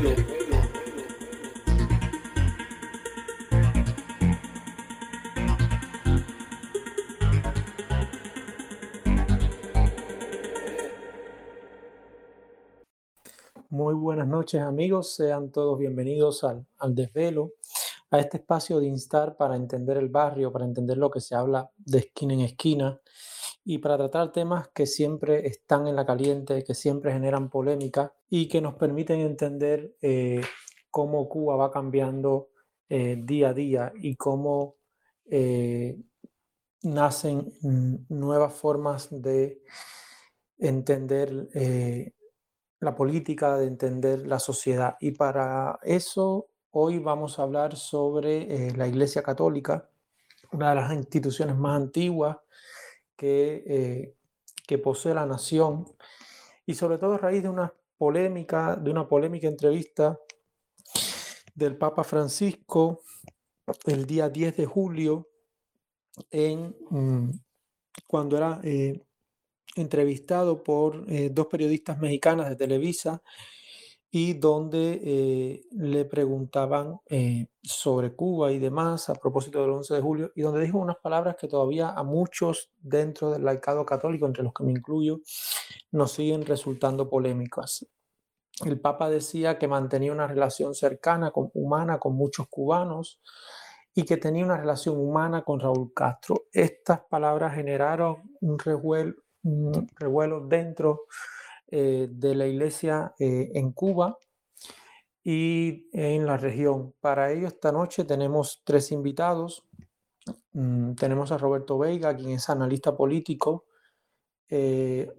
Muy buenas noches amigos, sean todos bienvenidos al, al, desvelo, a este espacio de instar para entender el barrio, para entender lo que se habla de esquina en esquina y para tratar temas que siempre están en la caliente, que siempre generan polémica y que nos permiten entender eh, cómo Cuba va cambiando eh, día a día y cómo eh, nacen nuevas formas de entender la política, de entender la sociedad. Y para eso hoy vamos a hablar sobre la Iglesia Católica, una de las instituciones más antiguas que, eh, que posee la nación, y sobre todo a raíz de una polémica, de una polémica entrevista del Papa Francisco el día 10 de julio, en, mm, cuando era eh, entrevistado por eh, dos periodistas mexicanas de Televisa y donde eh, le preguntaban eh, sobre Cuba y demás a propósito del 11 de julio y donde dijo unas palabras que todavía a muchos dentro del laicado católico, entre los que me incluyo, nos siguen resultando polémicas. El Papa decía que mantenía una relación cercana, con, humana con muchos cubanos y que tenía una relación humana con Raúl Castro. Estas palabras generaron un revuelo, un revuelo dentro eh, de la iglesia eh, en Cuba y en la región. Para ello, esta noche tenemos tres invitados. Mm, tenemos a Roberto Veiga, quien es analista político, eh,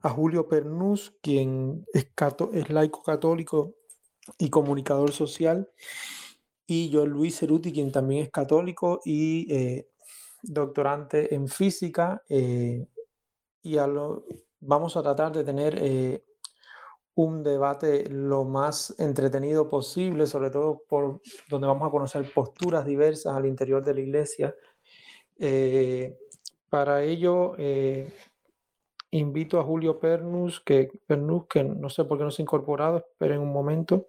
a Julio Pernús, quien es, es, laico católico y comunicador social, y yo Luis Ceruti, quien también es católico y doctorante en física. Y a lo, vamos a tratar de tener eh, un debate lo más entretenido posible, sobre todo por donde vamos a conocer posturas diversas al interior de la iglesia. para ello, invito a Julio Pernus, que, que no sé por qué no se ha incorporado, esperen un momento.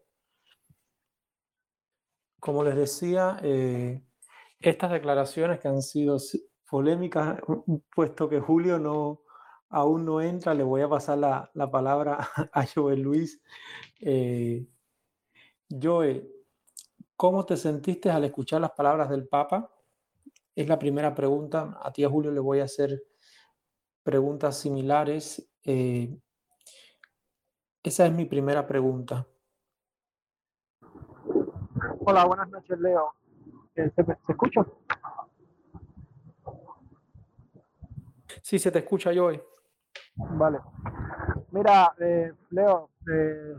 Como les decía, eh, estas declaraciones que han sido polémicas, puesto que Julio no, aún no entra, le voy a pasar la, la palabra a Joel Luis. Eh, Joel, ¿cómo te sentiste al escuchar las palabras del Papa? Es la primera pregunta. A ti, a Julio, le voy a hacer preguntas similares. Eh, esa es mi primera pregunta. Hola, buenas noches, Leo. ¿Se, ¿Se, escucha? Sí, se te escucha, Joey. Vale. Mira, eh, Leo, eh,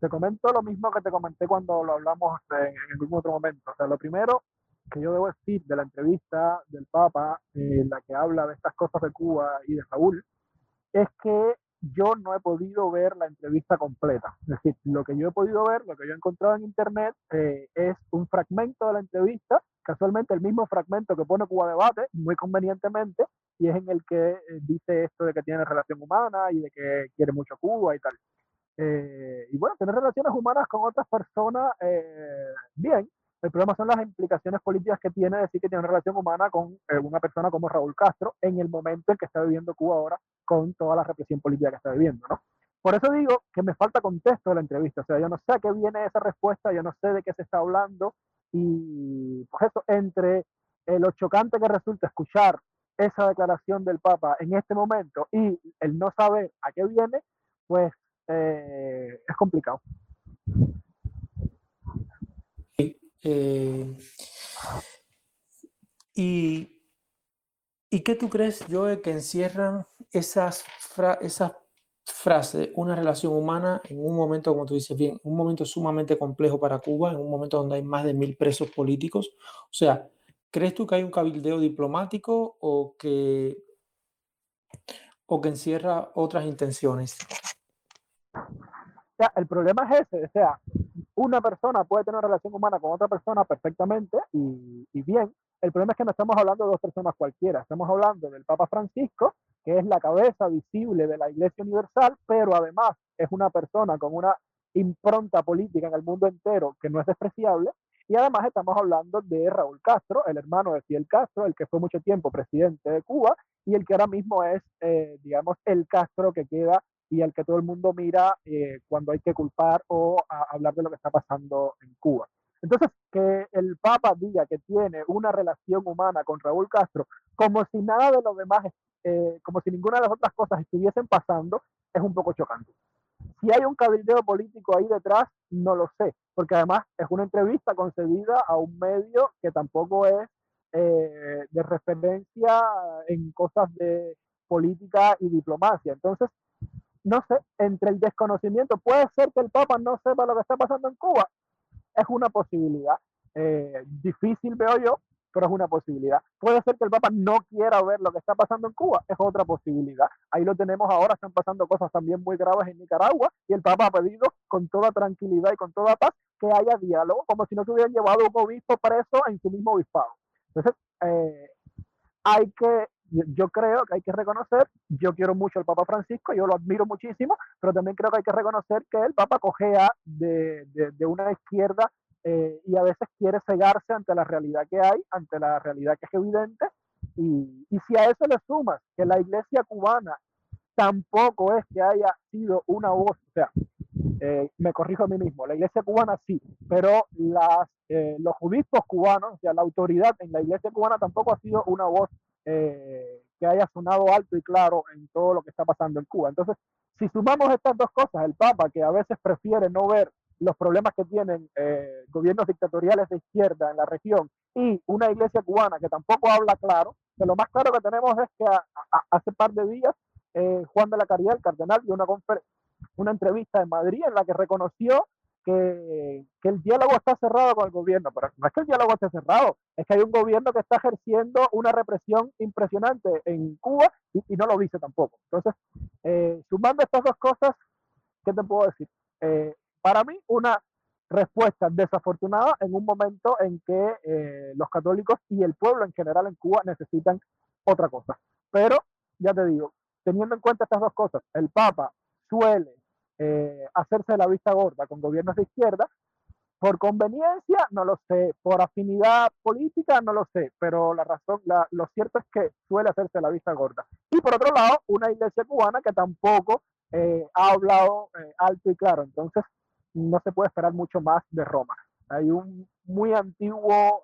te comento lo mismo que te comenté cuando lo hablamos en, en algún otro momento. O sea, lo primero que yo debo decir de la entrevista del Papa, en la que habla de estas cosas de Cuba y de Saúl, es que yo no he podido ver la entrevista completa. Es decir, lo que yo he podido ver, lo que yo he encontrado en internet, eh, es un fragmento de la entrevista, casualmente el mismo fragmento que pone Cuba Debate, muy convenientemente, y es en el que eh, dice esto de que tiene relación humana y de que quiere mucho Cuba y tal. Eh, y bueno, tener relaciones humanas con otras personas, eh, bien, el problema son las implicaciones políticas que tiene decir que tiene una relación humana con una persona como Raúl Castro en el momento en que está viviendo Cuba ahora con toda la represión política que está viviendo, ¿no? Por eso digo que me falta contexto de la entrevista, o sea, yo no sé a qué viene esa respuesta, yo no sé de qué se está hablando y pues eso, entre lo chocante que resulta escuchar esa declaración del Papa en este momento y el no saber a qué viene, pues eh, es complicado. Eh, y, ¿Y qué tú crees, Joe, que encierran esas, fra esas frases, una relación humana en un momento, como tú dices bien, un momento sumamente complejo para Cuba, en un momento donde hay más de mil presos políticos? O sea, ¿crees tú que hay un cabildeo diplomático o que, o que encierra otras intenciones? El problema es ese, o sea, una persona puede tener una relación humana con otra persona perfectamente y, bien. El problema es que no estamos hablando de dos personas cualquiera, estamos hablando del Papa Francisco, que es la cabeza visible de la Iglesia Universal, pero además es una persona con una impronta política en el mundo entero que no es despreciable. Y además estamos hablando de Raúl Castro, el hermano de Fidel Castro, el que fue mucho tiempo presidente de Cuba y el que ahora mismo es, eh, digamos, el Castro que queda y al que todo el mundo mira eh, cuando hay que culpar o hablar de lo que está pasando en Cuba. Entonces, que el Papa diga que tiene una relación humana con Raúl Castro, como si nada de lo demás, eh, como si ninguna de las otras cosas estuviesen pasando, es un poco chocante. Si hay un cabildeo político ahí detrás, no lo sé, porque además es una entrevista concedida a un medio que tampoco es eh, de referencia en cosas de política y diplomacia. Entonces, no sé, entre el desconocimiento, puede ser que el Papa no sepa lo que está pasando en Cuba, es una posibilidad. Eh, difícil veo yo, pero es una posibilidad. Puede ser que el Papa no quiera ver lo que está pasando en Cuba, es otra posibilidad. Ahí lo tenemos ahora, están pasando cosas también muy graves en Nicaragua y el Papa ha pedido con toda tranquilidad y con toda paz que haya diálogo, como si no se hubieran llevado un obispo preso en su mismo obispado. Entonces, eh, hay que yo creo que hay que reconocer, yo quiero mucho al Papa Francisco, yo lo admiro muchísimo, pero también creo que hay que reconocer que el Papa cogea de, de, una izquierda eh, y a veces quiere cegarse ante la realidad que hay, ante la realidad que es evidente. Y, y si a eso le sumas que la iglesia cubana tampoco es que haya sido una voz, o sea, eh, me corrijo a mí mismo, la iglesia cubana sí, pero las, eh, los obispos cubanos, o sea, la autoridad en la iglesia cubana tampoco ha sido una voz eh, que haya sonado alto y claro en todo lo que está pasando en Cuba. Entonces, si sumamos estas dos cosas, el Papa, que a veces prefiere no ver los problemas que tienen eh, gobiernos dictatoriales de izquierda en la región y una iglesia cubana que tampoco habla claro, que lo más claro que tenemos es que hace par de días eh, Juan de la Caridad, el cardenal, dio una, una entrevista en Madrid en la que reconoció que, el diálogo está cerrado con el gobierno, pero no es que el diálogo esté cerrado, es que hay un gobierno que está ejerciendo una represión impresionante en Cuba y, no lo dice tampoco. Entonces, eh, sumando estas dos cosas, ¿qué te puedo decir? Eh, para mí, una respuesta desafortunada en un momento en que eh, los católicos y el pueblo en general en Cuba necesitan otra cosa. Pero, ya te digo, teniendo en cuenta estas dos cosas, el Papa suele eh, hacerse la vista gorda con gobiernos de izquierda. Por conveniencia, no lo sé. Por afinidad política, no lo sé. Pero la razón, lo cierto es que suele hacerse la vista gorda. Y por otro lado, una iglesia cubana que tampoco eh, ha hablado eh, alto y claro. Entonces, no se puede esperar mucho más de Roma. Hay un muy antiguo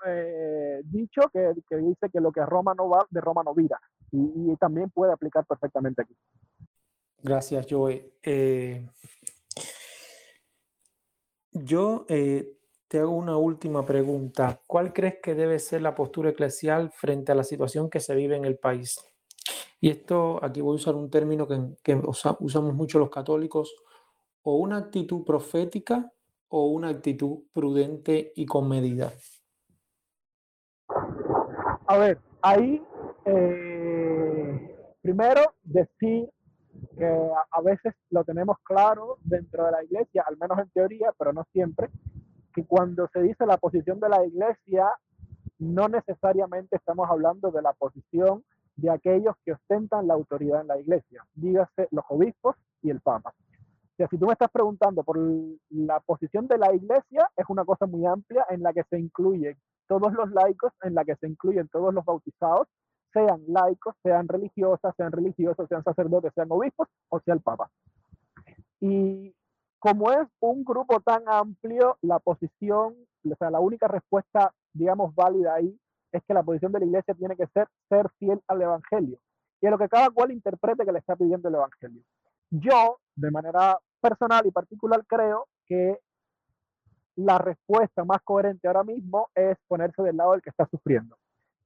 dicho que, dice que lo que Roma no va, de Roma no vira. Y también puede aplicar perfectamente aquí. Gracias, Joe. Eh, yo eh, te hago una última pregunta. ¿Cuál crees que debe ser la postura eclesial frente a la situación que se vive en el país? Y esto, aquí voy a usar un término que, usamos mucho los católicos, o una actitud profética o una actitud prudente y con medida. A ver, ahí eh, primero decir que a veces lo tenemos claro dentro de la iglesia, al menos en teoría, pero no siempre, que cuando se dice la posición de la iglesia, no necesariamente estamos hablando de la posición de aquellos que ostentan la autoridad en la iglesia, dígase los obispos y el papa. Si tú me estás preguntando por la posición de la iglesia, es una cosa muy amplia en la que se incluyen todos los laicos, en la que se incluyen todos los bautizados, sean laicos, sean religiosas, sean religiosos, sean sacerdotes, sean obispos o sea el papa. Y como es un grupo tan amplio, la posición, o sea, la única respuesta, digamos, válida ahí es que la posición de la iglesia tiene que ser ser fiel al evangelio y a lo que cada cual interprete que le está pidiendo el evangelio. Yo, de manera personal y particular, creo que la respuesta más coherente ahora mismo es ponerse del lado del que está sufriendo.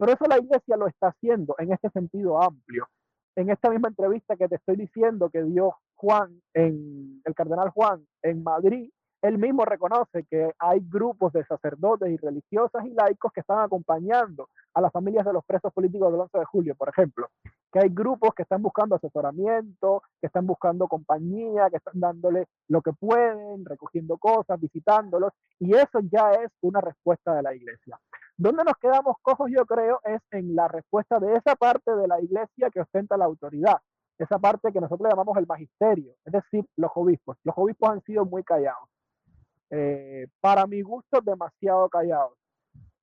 Pero eso la iglesia lo está haciendo en este sentido amplio. En esta misma entrevista que te estoy diciendo que dio Juan, en, el cardenal Juan, en Madrid, él mismo reconoce que hay grupos de sacerdotes y religiosas y laicos que están acompañando a las familias de los presos políticos del 11 de julio, por ejemplo. Que hay grupos que están buscando asesoramiento, que están buscando compañía, que están dándole lo que pueden, recogiendo cosas, visitándolos, y eso ya es una respuesta de la iglesia. Donde nos quedamos cojos, yo creo, es en la respuesta de esa parte de la iglesia que ostenta la autoridad. esa parte que nosotros llamamos el magisterio, es decir, los obispos. Los obispos han sido muy callados. Eh, para mi gusto, demasiado callados,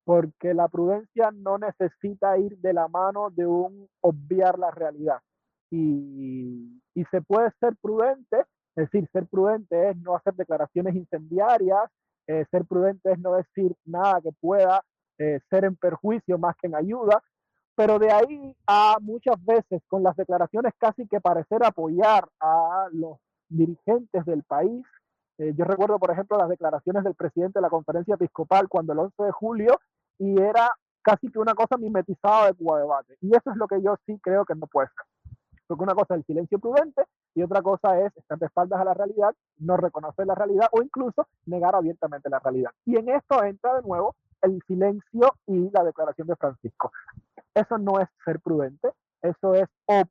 porque la prudencia no necesita ir de la mano de un obviar la realidad. Y, y se puede ser prudente, es decir, ser prudente es no hacer declaraciones incendiarias, eh, ser prudente es no decir nada que pueda eh, ser en perjuicio más que en ayuda, pero de ahí a muchas veces con las declaraciones casi que parecer apoyar a los dirigentes del país. Eh, yo recuerdo, por ejemplo, las declaraciones del presidente de la conferencia episcopal cuando el 11 de julio y era casi que una cosa mimetizada de Cuba Debate. Y eso es lo que yo sí creo que no puede ser. Porque una cosa es el silencio prudente y otra cosa es estar de espaldas a la realidad, no reconocer la realidad o incluso negar abiertamente la realidad. Y en esto entra de nuevo el silencio y la declaración de Francisco. Eso no es ser prudente, eso es o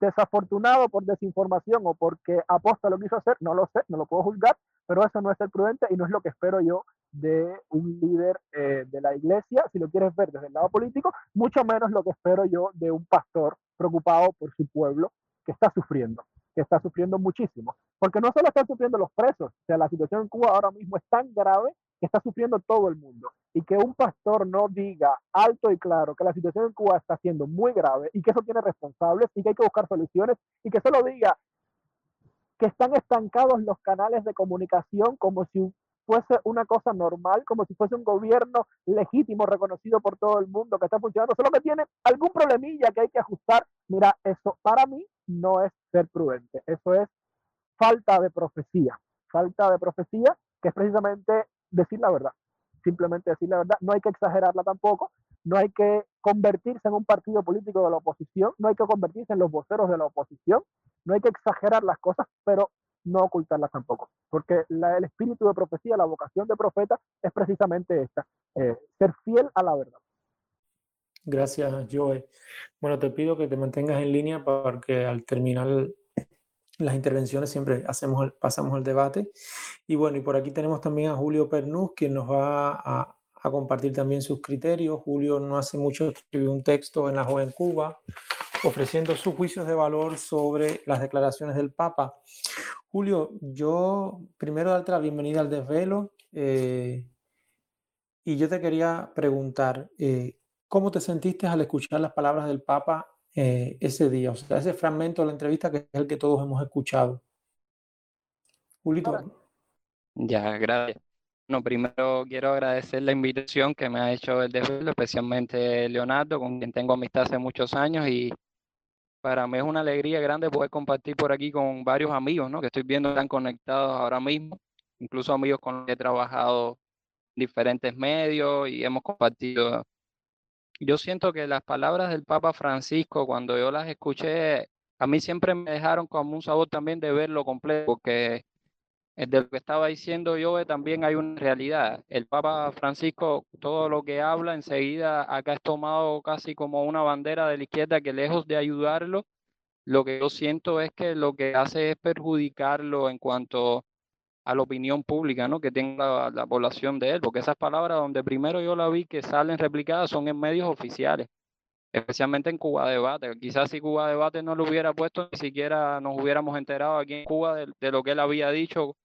desafortunado por desinformación o porque aposta lo quiso hacer, no lo sé, no lo puedo juzgar, pero eso no es ser prudente y no es lo que espero yo de un líder eh, de la iglesia, si lo quieres ver desde el lado político, mucho menos lo que espero yo de un pastor preocupado por su pueblo que está sufriendo, que está sufriendo muchísimo. Porque no solo están sufriendo los presos, o sea, la situación en Cuba ahora mismo es tan grave que está sufriendo todo el mundo. Y que un pastor no diga alto y claro que la situación en Cuba está siendo muy grave y que eso tiene responsables y que hay que buscar soluciones y que solo diga que están estancados los canales de comunicación como si fuese una cosa normal, como si fuese un gobierno legítimo, reconocido por todo el mundo, que está funcionando, solo que tiene algún problemilla que hay que ajustar. Mira, eso para mí no es ser prudente, eso es falta de profecía, falta de profecía, que es precisamente decir la verdad, simplemente decir la verdad, no hay que exagerarla tampoco, no hay que convertirse en un partido político de la oposición, no hay que convertirse en los voceros de la oposición, no hay que exagerar las cosas, pero no ocultarlas tampoco, porque el espíritu de profecía, la vocación de profeta es precisamente esta, eh, ser fiel a la verdad. Gracias, Joe. Bueno, te pido que te mantengas en línea porque al terminar las intervenciones siempre pasamos el debate. Y bueno, y por aquí tenemos también a Julio Pernús, quien nos va a, compartir también sus criterios. Julio no hace mucho escribió un texto en la Joven Cuba ofreciendo sus juicios de valor sobre las declaraciones del Papa. Julio, yo primero darte la bienvenida al desvelo eh, y yo te quería preguntar, eh, ¿cómo te sentiste al escuchar las palabras del Papa eh, ese día, o sea, ese fragmento de la entrevista que es el que todos hemos escuchado. Julito. Ya, gracias. Bueno, primero quiero agradecer la invitación que me ha hecho el desvelo, especialmente Leonardo, con quien tengo amistad hace muchos años y para mí es una alegría grande poder compartir por aquí con varios amigos, ¿no? Que estoy viendo están conectados ahora mismo, incluso amigos con los que he trabajado en diferentes medios y hemos compartido yo siento que las palabras del Papa Francisco, cuando yo las escuché, a mí siempre me dejaron como un sabor también de verlo completo, porque de lo que estaba diciendo yo también hay una realidad. El Papa Francisco, todo lo que habla enseguida acá es tomado casi como una bandera de la izquierda que lejos de ayudarlo, lo que yo siento es que lo que hace es perjudicarlo en cuanto a la opinión pública, ¿no? Que tenga la, población de él, porque esas palabras donde primero yo la vi que salen replicadas son en medios oficiales, especialmente en Cuba Debate. Quizás si Cuba Debate no lo hubiera puesto, ni siquiera nos hubiéramos enterado aquí en Cuba de, lo que él había dicho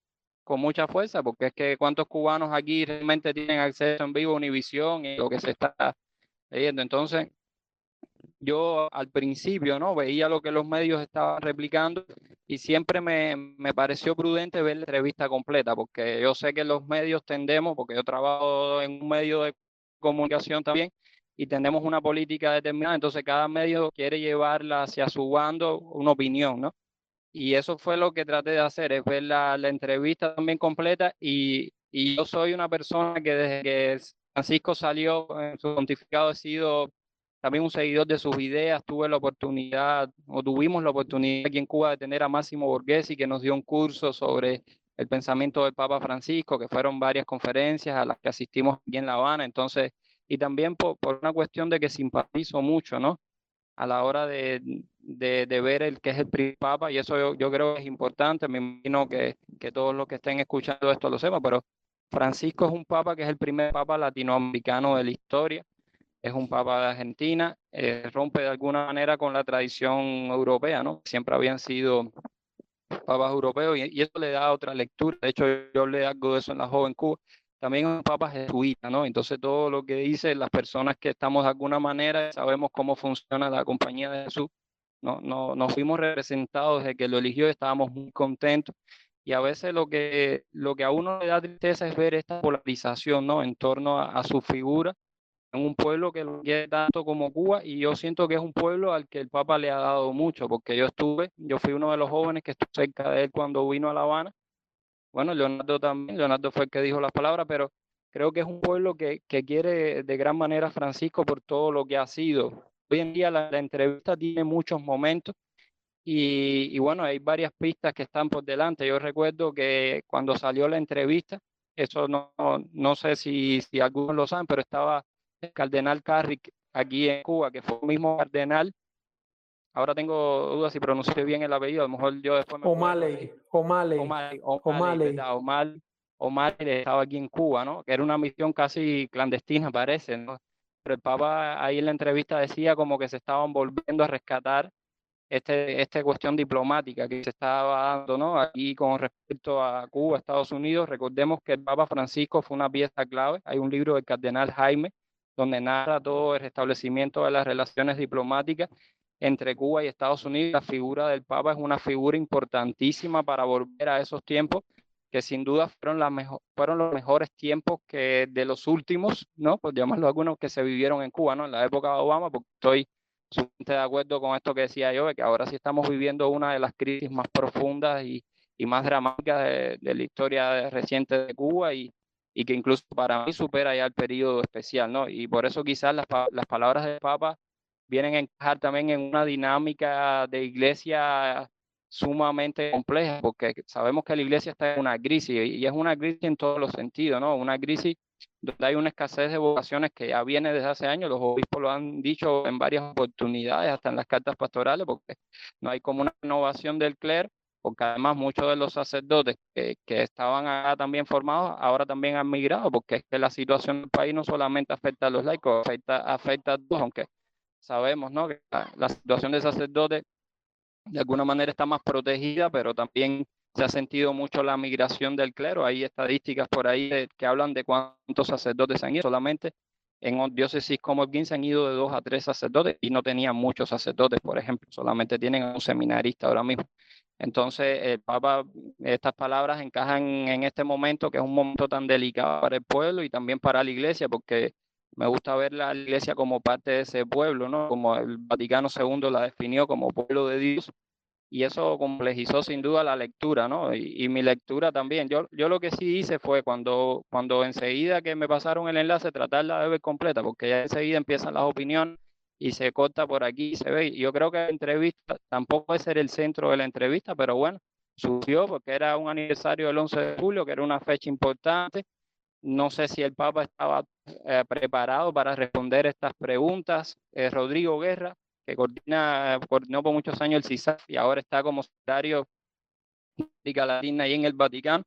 con mucha fuerza, porque es que cuántos cubanos aquí realmente tienen acceso en vivo a Univisión y lo que se está leyendo. Entonces, yo al principio no veía lo que los medios estaban replicando y siempre me, me, pareció prudente ver la entrevista completa, porque yo sé que los medios tendemos, porque yo trabajo en un medio de comunicación también, y tenemos una política determinada, entonces cada medio quiere llevarla hacia su bando una opinión, ¿no? Y eso fue lo que traté de hacer, es ver la, la entrevista también completa y, y yo soy una persona que desde que Francisco salió en su pontificado he sido también un seguidor de sus ideas. Tuve la oportunidad, o tuvimos la oportunidad aquí en Cuba de tener a Máximo Borghesi, que nos dio un curso sobre el pensamiento del Papa Francisco, que fueron varias conferencias a las que asistimos aquí en La Habana. Entonces, y también por, una cuestión de que simpatizo mucho, ¿no? A la hora de, de, ver el que es el Papa, y eso yo, yo, creo que es importante. Me imagino que, que todos los que estén escuchando esto lo sepan, pero Francisco es un Papa que es el primer Papa latinoamericano de la historia es un papa de Argentina, eh, rompe de alguna manera con la tradición europea, ¿no? Siempre habían sido papas europeos y, y, eso le da otra lectura. De hecho, yo leí algo de eso en la joven Cuba. También es un papa jesuita, ¿no? Entonces todo lo que dice las personas que estamos de alguna manera sabemos cómo funciona la compañía de Jesús, no, no, nos fuimos representados desde que lo eligió estábamos muy contentos. Y a veces lo que, lo que a uno le da tristeza es ver esta polarización, ¿no? En torno a, a su figura en un pueblo que lo quiere tanto como Cuba y yo siento que es un pueblo al que el Papa le ha dado mucho, porque yo estuve, yo fui uno de los jóvenes que estuvo cerca de él cuando vino a La Habana. Bueno, Leonardo también, Leonardo fue el que dijo las palabras, pero creo que es un pueblo que, que quiere de gran manera Francisco por todo lo que ha sido. Hoy en día la, entrevista tiene muchos momentos y, y, bueno, hay varias pistas que están por delante. Yo recuerdo que cuando salió la entrevista, eso no, no sé si, si algunos lo saben, pero estaba el cardenal Carrick aquí en Cuba, que fue el mismo cardenal. Ahora tengo dudas si pronuncié bien el apellido, a lo mejor yo después me O'Malley, O'Malley, O'Malley, O'Malley, O'Malley, O'Malley estaba aquí en Cuba, ¿no? Que era una misión casi clandestina, parece, ¿no? Pero el Papa ahí en la entrevista decía como que se estaban volviendo a rescatar este, esta cuestión diplomática que se estaba dando, ¿no? Aquí con respecto a Cuba, Estados Unidos, recordemos que el Papa Francisco fue una pieza clave. Hay un libro del cardenal Jaime donde narra todo el restablecimiento de las relaciones diplomáticas entre Cuba y Estados Unidos. La figura del Papa es una figura importantísima para volver a esos tiempos que sin duda fueron, los mejores tiempos que de los últimos, ¿no? Pues llamarlo algunos que se vivieron en Cuba, ¿no? En la época de Obama, porque estoy de acuerdo con esto que decía yo, de que ahora sí estamos viviendo una de las crisis más profundas y, más dramáticas de, la historia reciente de Cuba y, y que incluso para mí supera ya el periodo especial, ¿no? Y por eso quizás las, las palabras del Papa vienen a encajar también en una dinámica de iglesia sumamente compleja, porque sabemos que la iglesia está en una crisis y es una crisis en todos los sentidos, ¿no? Una crisis donde hay una escasez de vocaciones que ya viene desde hace años, los obispos lo han dicho en varias oportunidades, hasta en las cartas pastorales, porque no hay como una renovación del clero porque además muchos de los sacerdotes que, que, estaban acá también formados ahora también han migrado, porque es que la situación del país no solamente afecta a los laicos, afecta, afecta a todos, aunque sabemos ¿no? que la, la situación de sacerdotes de alguna manera está más protegida, pero también se ha sentido mucho la migración del clero. Hay estadísticas por ahí que hablan de cuántos sacerdotes han ido. Solamente en diócesis como el 15 han ido de dos a tres sacerdotes y no tenían muchos sacerdotes, por ejemplo. Solamente tienen un seminarista ahora mismo. Entonces, el Papa, estas palabras encajan en este momento, que es un momento tan delicado para el pueblo y también para la iglesia, porque me gusta ver la iglesia como parte de ese pueblo, ¿no? Como el Vaticano II la definió como pueblo de Dios, y eso complejizó sin duda la lectura, ¿no? Y, mi lectura también. Yo, yo lo que sí hice fue cuando, cuando enseguida que me pasaron el enlace, tratarla de ver completa, porque ya enseguida empiezan las opiniones y se corta por aquí, se ve. Yo creo que la entrevista tampoco puede ser el centro de la entrevista, pero bueno, surgió porque era un aniversario del 11 de julio, que era una fecha importante. No sé si el Papa estaba eh, preparado para responder estas preguntas. Eh, Rodrigo Guerra, que coordina, coordinó por muchos años el CISAF y ahora está como secretario de América Latina y en el Vaticano.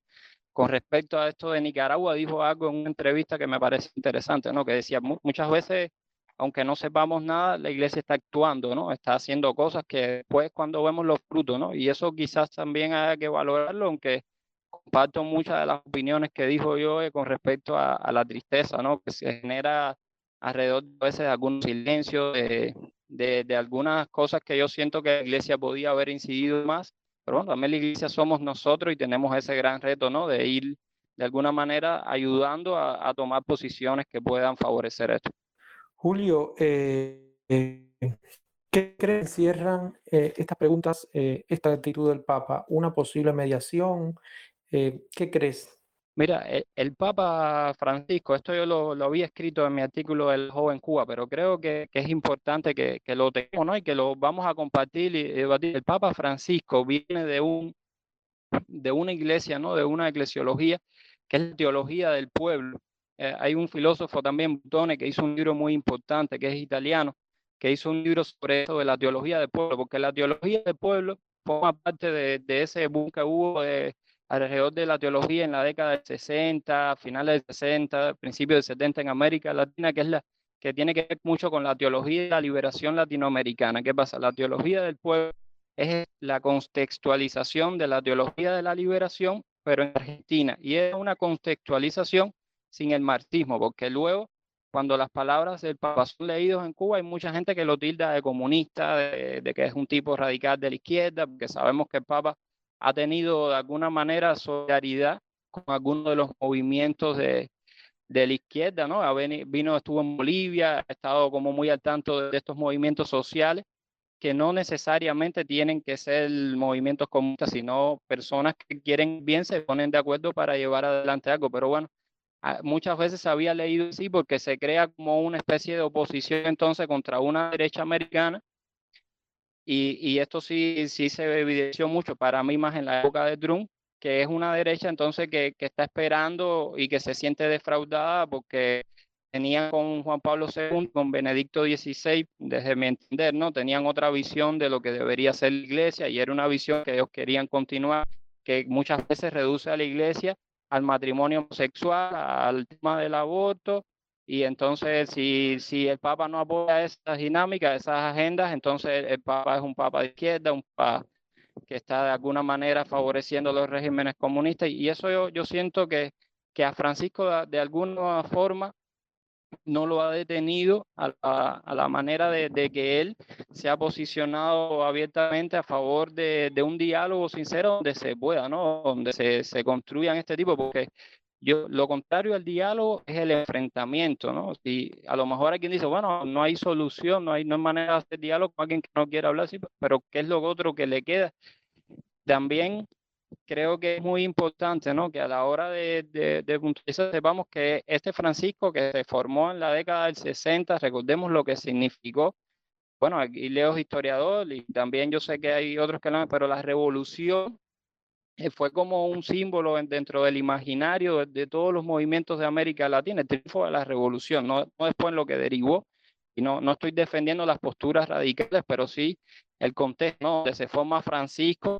Con respecto a esto de Nicaragua, dijo algo en una entrevista que me parece interesante, ¿no? Que decía, muchas veces aunque no sepamos nada, la iglesia está actuando, ¿no? Está haciendo cosas que después cuando vemos los frutos, ¿no? Y eso quizás también hay que valorarlo, aunque comparto muchas de las opiniones que dijo yo con respecto a, la tristeza, ¿no? Que se genera alrededor de veces algún silencio, de, de, de, algunas cosas que yo siento que la iglesia podía haber incidido más, pero bueno, también la iglesia somos nosotros y tenemos ese gran reto, ¿no? De ir de alguna manera ayudando a, a tomar posiciones que puedan favorecer esto. Julio, eh, eh, ¿qué creen cierran eh, estas preguntas, esta actitud del Papa? ¿Una posible mediación? ¿Qué crees? Mira, el, el, Papa Francisco, esto yo lo, había escrito en mi artículo del joven Cuba, pero creo que, que es importante que, que, lo tengamos ¿no? y que lo vamos a compartir y debatir. El Papa Francisco viene de, un, de una iglesia, ¿no? de una eclesiología, que es la teología del pueblo eh, hay un filósofo también, Butone, que hizo un libro muy importante, que es italiano, que hizo un libro sobre eso de la teología del pueblo, porque la teología del pueblo forma parte de, de ese boom que hubo de, alrededor de la teología en la década del 60, finales del 60, principios del 70 en América Latina, que es la que tiene que ver mucho con la teología de la liberación latinoamericana. ¿Qué pasa? La teología del pueblo es la contextualización de la teología de la liberación, pero en Argentina. Y es una contextualización sin el marxismo, porque luego, cuando las palabras del Papa son leídos en Cuba, hay mucha gente que lo tilda de comunista, de, que es un tipo radical de la izquierda, porque sabemos que el Papa ha tenido de alguna manera solidaridad con algunos de los movimientos de, de la izquierda, ¿no? Vino, estuvo en Bolivia, ha estado como muy al tanto de estos movimientos sociales que no necesariamente tienen que ser movimientos comunistas, sino personas que quieren bien se ponen de acuerdo para llevar adelante algo. Pero bueno, muchas veces se había leído así porque se crea como una especie de oposición entonces contra una derecha americana. Y, y esto sí, sí se evidenció mucho para mí más en la época de Trump, que es una derecha entonces que, que, está esperando y que se siente defraudada porque tenían con Juan Pablo II, con Benedicto XVI, desde mi entender, ¿no? Tenían otra visión de lo que debería ser la iglesia y era una visión que ellos querían continuar, que muchas veces reduce a la iglesia al matrimonio homosexual, al tema del aborto, y entonces si, si el Papa no apoya esas dinámicas, esas agendas, entonces el Papa es un Papa de izquierda, un Papa que está de alguna manera favoreciendo los regímenes comunistas y eso yo, yo siento que, que a Francisco de, alguna forma no lo ha detenido a, la manera de, que él se ha posicionado abiertamente a favor de, un diálogo sincero donde se pueda, ¿no? Donde se, se construyan este tipo, porque yo, lo contrario al diálogo es el enfrentamiento, ¿no? Y a lo mejor hay quien dice, bueno, no hay solución, no hay, no hay manera de hacer diálogo con alguien que no quiere hablar, sí, pero ¿qué es lo otro que le queda? También creo que es muy importante, ¿no? Que a la hora de, de, de puntualizar sepamos que este Francisco que se formó en la década del 60, recordemos lo que significó. Bueno, aquí leo historiador y también yo sé que hay otros que lo pero la revolución eh, fue como un símbolo dentro del imaginario de, todos los movimientos de América Latina, el triunfo de la revolución, no, no después en lo que derivó, y no, no estoy defendiendo las posturas radicales, pero sí el contexto ¿no? donde se forma Francisco,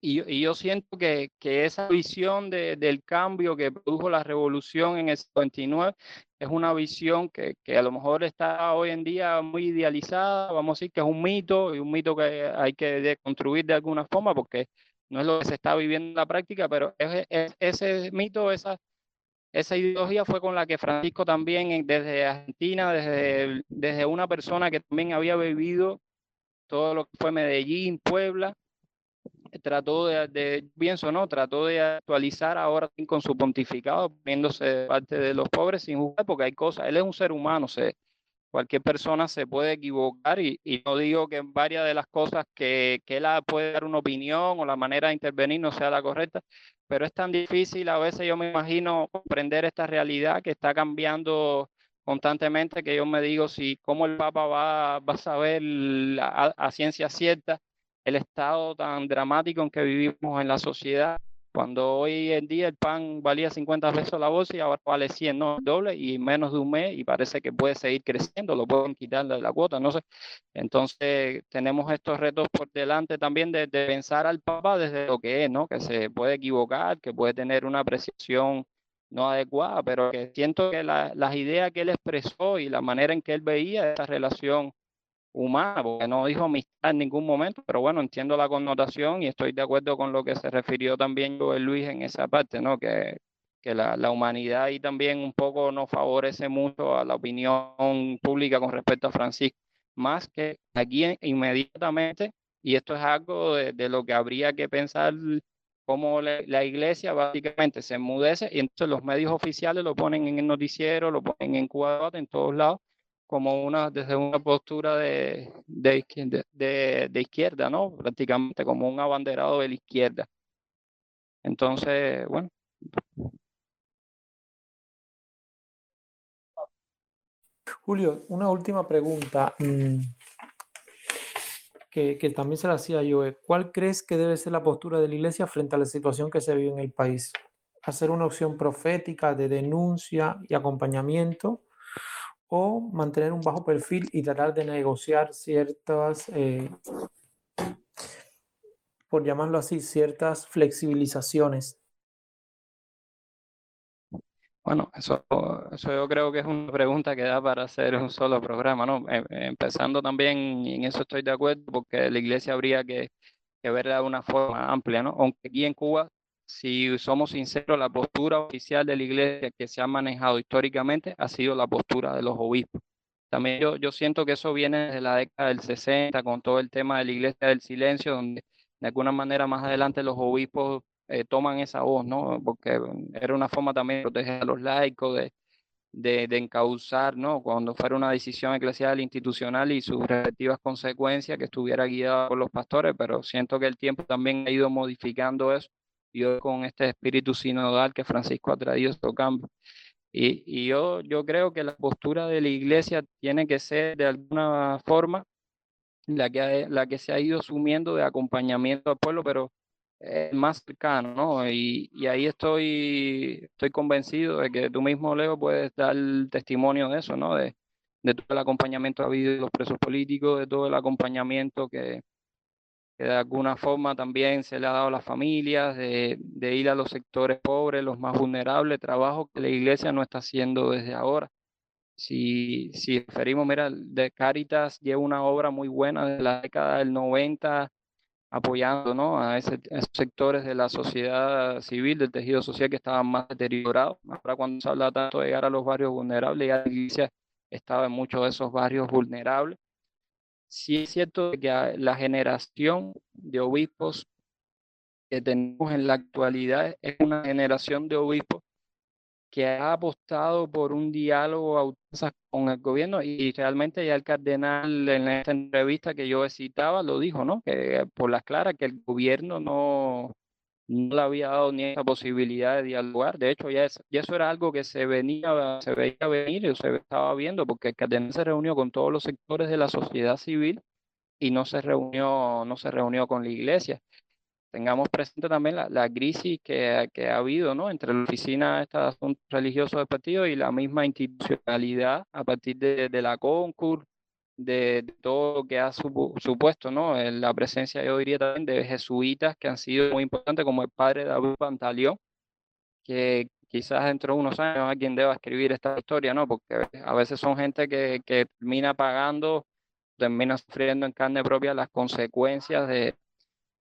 y, y yo siento que, que esa visión de, del cambio que produjo la revolución en el 59 es una visión que, que, a lo mejor está hoy en día muy idealizada, vamos a decir que es un mito, y un mito que hay que construir de alguna forma, porque no es lo que se está viviendo en la práctica, pero ese mito, esa, esa ideología fue con la que Francisco también desde Argentina, desde, desde una persona que también había vivido todo lo que fue Medellín, Puebla, trató de, pienso, ¿no? Trató de actualizar ahora con su pontificado, poniéndose parte de los pobres sin juzgar, porque hay cosas, él es un ser humano, se, cualquier persona se puede equivocar y, y, no digo que en varias de las cosas que, que él puede dar una opinión o la manera de intervenir no sea la correcta, pero es tan difícil a veces yo me imagino comprender esta realidad que está cambiando constantemente que yo me digo si cómo el Papa va, va a saber a ciencia cierta el estado tan dramático en que vivimos en la sociedad cuando hoy en día el pan valía 50 pesos la bolsa y ahora vale 100, no, doble y menos de un mes y parece que puede seguir creciendo, lo pueden quitar de la cuota, no sé. Entonces tenemos estos retos por delante también de, de, pensar al Papa desde lo que es, ¿no? Que se puede equivocar, que puede tener una apreciación no adecuada, pero que siento que la, las ideas que él expresó y la manera en que él veía esta relación humana, porque no dijo amistad en ningún momento, pero bueno, entiendo la connotación y estoy de acuerdo con lo que se refirió también Luis en esa parte, ¿no? Que, que la, la, humanidad y también un poco no favorece mucho a la opinión pública con respecto a Francisco, más que aquí inmediatamente, y esto es algo de, de lo que habría que pensar cómo la, la, iglesia básicamente se enmudece y entonces los medios oficiales lo ponen en el noticiero, lo ponen en Cuba, en todos lados, como una, desde una postura de, de, izquierda, ¿no? Prácticamente como un abanderado de la izquierda. Entonces, bueno. Julio, una última pregunta mm, que, que, también se la hacía yo. ¿Cuál crees que debe ser la postura de la Iglesia frente a la situación que se vive en el país? ¿Hacer una opción profética de denuncia y acompañamiento? O mantener un bajo perfil y tratar de negociar ciertas, eh, por llamarlo así, ciertas flexibilizaciones. Bueno, eso, eso yo creo que es una pregunta que da para hacer un solo programa, ¿no? Em, empezando también, en eso estoy de acuerdo, porque la iglesia habría que, que verla de una forma amplia, ¿no? Aunque aquí en Cuba, si somos sinceros, la postura oficial de la iglesia que se ha manejado históricamente ha sido la postura de los obispos. También yo, yo siento que eso viene desde la década del 60 con todo el tema de la iglesia del silencio, donde de alguna manera más adelante los obispos eh, toman esa voz, ¿no? Porque era una forma también de proteger a los laicos, de, de, de encauzar, ¿no? Cuando fuera una decisión eclesial institucional y sus respectivas consecuencias que estuviera guiada por los pastores, pero siento que el tiempo también ha ido modificando eso hoy con este espíritu sinodal que Francisco ha traído estos cambios. Y, y yo, yo creo que la postura de la iglesia tiene que ser de alguna forma la que, la que se ha ido sumiendo de acompañamiento al pueblo, pero eh, más cercano, ¿no? Y, y, ahí estoy, estoy convencido de que tú mismo, Leo, puedes dar testimonio de eso, ¿no? De, de todo el acompañamiento a habido de los presos políticos, de todo el acompañamiento que, de alguna forma también se le ha dado a las familias, de, de ir a los sectores pobres, los más vulnerables, trabajo que la iglesia no está haciendo desde ahora. Si, si referimos, mira, de Caritas lleva una obra muy buena de la década del 90 apoyando ¿no? a, ese, esos sectores de la sociedad civil, del tejido social que estaban más deteriorados. Ahora cuando se habla tanto de llegar a los barrios vulnerables, ya la iglesia estaba en muchos de esos barrios vulnerables. Sí es cierto que la generación de obispos que tenemos en la actualidad es una generación de obispos que ha apostado por un diálogo con el gobierno y realmente ya el cardenal en esta entrevista que yo citaba lo dijo, ¿no? Que por las claras que el gobierno no, no le había dado ni esa posibilidad de dialogar. De hecho, ya, ya eso era algo que se venía, se veía venir y se estaba viendo porque el se reunió con todos los sectores de la sociedad civil y no se reunió, no se reunió con la iglesia tengamos presente también la, la crisis que, que, ha habido ¿no? entre la oficina de asuntos religiosos del partido y la misma institucionalidad a partir de, de la CONCUR, de, todo lo que ha supuesto ¿no? En la presencia, yo diría también, de jesuitas que han sido muy importantes, como el padre David Pantaleón, que quizás dentro de unos años alguien deba escribir esta historia, ¿no? porque a veces son gente que, que termina pagando, termina sufriendo en carne propia las consecuencias de,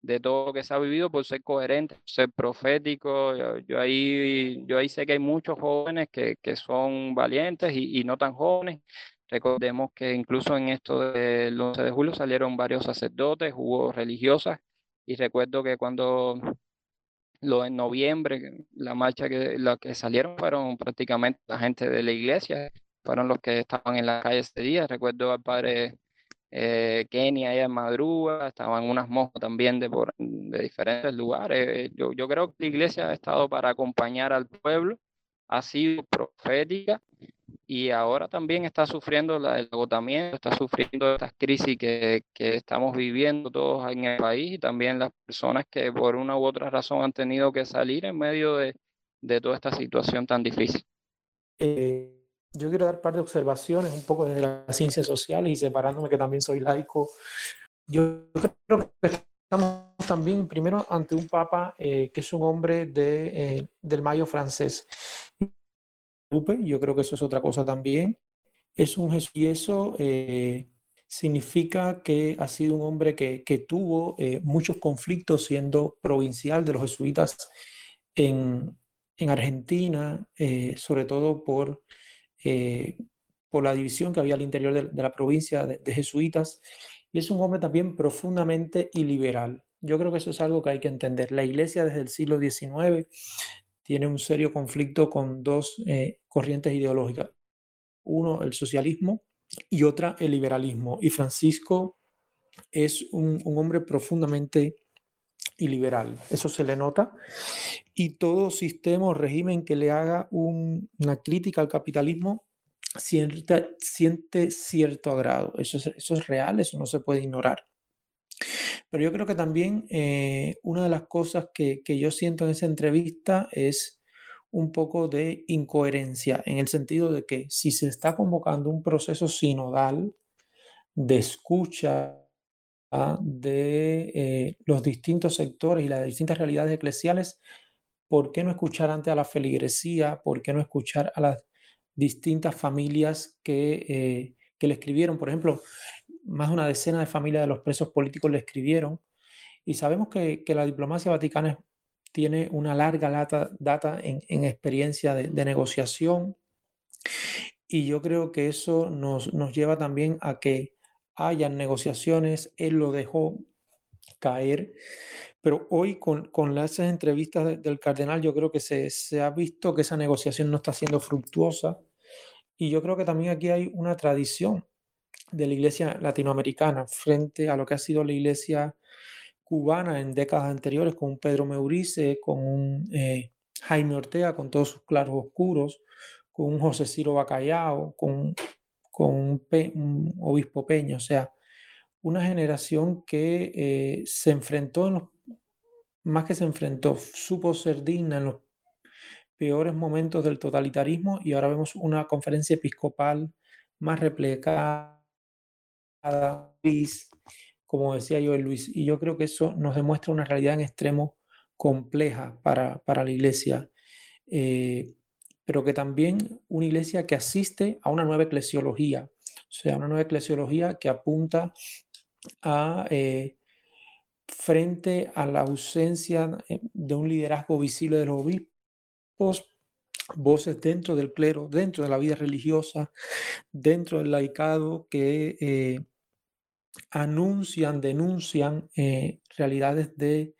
de todo lo que se ha vivido por ser coherente, ser profético. Yo, ahí, yo ahí sé que hay muchos jóvenes que, que son valientes y, y, no tan jóvenes. Recordemos que incluso en esto del 11 de julio salieron varios sacerdotes, hubo religiosas, y recuerdo que cuando lo en noviembre, la marcha que, la que salieron fueron prácticamente la gente de la iglesia, fueron los que estaban en la calle ese día. Recuerdo al padre eh, Kenia allá en Madruga, estaban unas monjas también de, por, de diferentes lugares. Yo, yo creo que la iglesia ha estado para acompañar al pueblo, ha sido profética y ahora también está sufriendo la, el agotamiento, está sufriendo estas crisis que, que, estamos viviendo todos en el país y también las personas que por una u otra razón han tenido que salir en medio de, de toda esta situación tan difícil. Eh, yo quiero dar un par de observaciones un poco desde las ciencias sociales y separándome que también soy laico. Yo creo que estamos también primero ante un papa eh, que es un hombre de, eh, del mayo francés. Yo creo que eso es otra cosa también. Es un y eso eh, significa que ha sido un hombre que, que tuvo eh, muchos conflictos siendo provincial de los jesuitas en, en Argentina, eh, sobre todo por eh, por la división que había al interior de, de la provincia de, de, jesuitas. Y es un hombre también profundamente iliberal. Yo creo que eso es algo que hay que entender. La iglesia desde el siglo XIX tiene un serio conflicto con dos eh, corrientes ideológicas. Uno, el socialismo y otra, el liberalismo. Y Francisco es un, hombre profundamente y liberal. Eso se le nota. Y todo sistema o régimen que le haga un, una crítica al capitalismo siente, siente cierto agrado. Eso es, eso es real, eso no se puede ignorar. Pero yo creo que también eh, una de las cosas que, que yo siento en esa entrevista es un poco de incoherencia, en el sentido de que si se está convocando un proceso sinodal de escucha de eh, los distintos sectores y las distintas realidades eclesiales, ¿por qué no escuchar antes a la feligresía? ¿Por qué no escuchar a las distintas familias que, eh, que le escribieron? Por ejemplo, más de una decena de familias de los presos políticos le escribieron. Y sabemos que, que la diplomacia vaticana tiene una larga data, data en, en, experiencia de, de, negociación. Y yo creo que eso nos, nos lleva también a que hayan negociaciones. Él lo dejó caer, pero hoy con, con las entrevistas de, del cardenal yo creo que se, se ha visto que esa negociación no está siendo fructuosa. Y yo creo que también aquí hay una tradición de la iglesia latinoamericana frente a lo que ha sido la iglesia cubana en décadas anteriores con un Pedro Meurice, con un eh, Jaime Ortega, con todos sus claros oscuros, con un José Ciro Bacallao, con, con un, obispo Peña, o sea, una generación que eh, se enfrentó, en los, más que se enfrentó, supo ser digna en los peores momentos del totalitarismo y ahora vemos una conferencia episcopal más replegada como decía yo, Luis, y yo creo que eso nos demuestra una realidad en extremo compleja para, para la iglesia, eh, pero que también una iglesia que asiste a una nueva eclesiología, o sea, una nueva eclesiología que apunta a, eh, frente a la ausencia eh, de un liderazgo visible de los obispos, voces dentro del clero, dentro de la vida religiosa, dentro del laicado que eh, anuncian, denuncian eh, realidades de,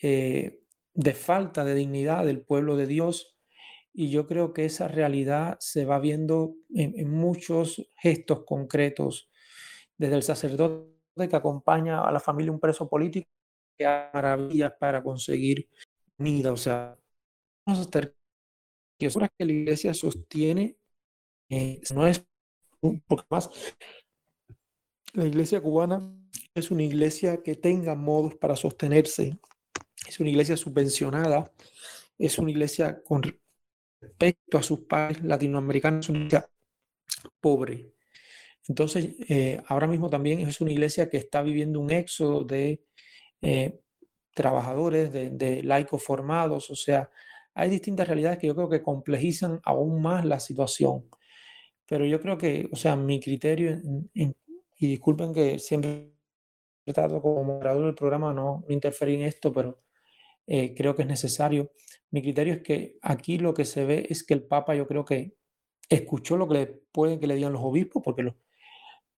eh, de falta de dignidad del pueblo de Dios. Y yo creo que esa realidad se va viendo en, en muchos gestos concretos, desde el sacerdote que acompaña a la familia un preso político, que maravillas para conseguir unida. O sea, vamos a estar que que la iglesia sostiene eh, no es un poco más. La iglesia cubana es una iglesia que tenga modos para sostenerse es una iglesia subvencionada es una iglesia con respecto a sus países latinoamericanos es una iglesia pobre. Entonces eh, ahora mismo también es una iglesia que está viviendo un éxodo de eh, trabajadores de, de laicos formados o sea hay distintas realidades que yo creo que complejizan aún más la situación. Pero yo creo que, o sea, mi criterio, y disculpen que siempre trato como moderador del programa no interferir en esto, pero eh, creo que es necesario. Mi criterio es que aquí lo que se ve es que el Papa yo creo que escuchó lo que le pueden que le digan los obispos, porque lo,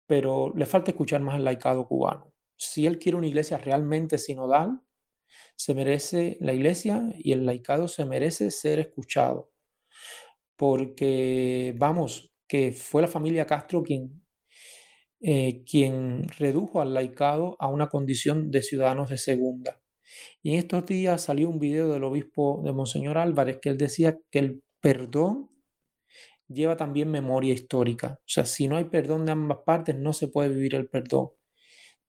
pero le falta escuchar más al laicado cubano. Si él quiere una iglesia realmente sinodal, se merece la iglesia y el laicado se merece ser escuchado. Porque, vamos, que fue la familia Castro quien, eh, quien redujo al laicado a una condición de ciudadanos de segunda. Y en estos días salió un video del obispo de Monseñor Álvarez que él decía que el perdón lleva también memoria histórica. O sea, si no hay perdón de ambas partes, no se puede vivir el perdón.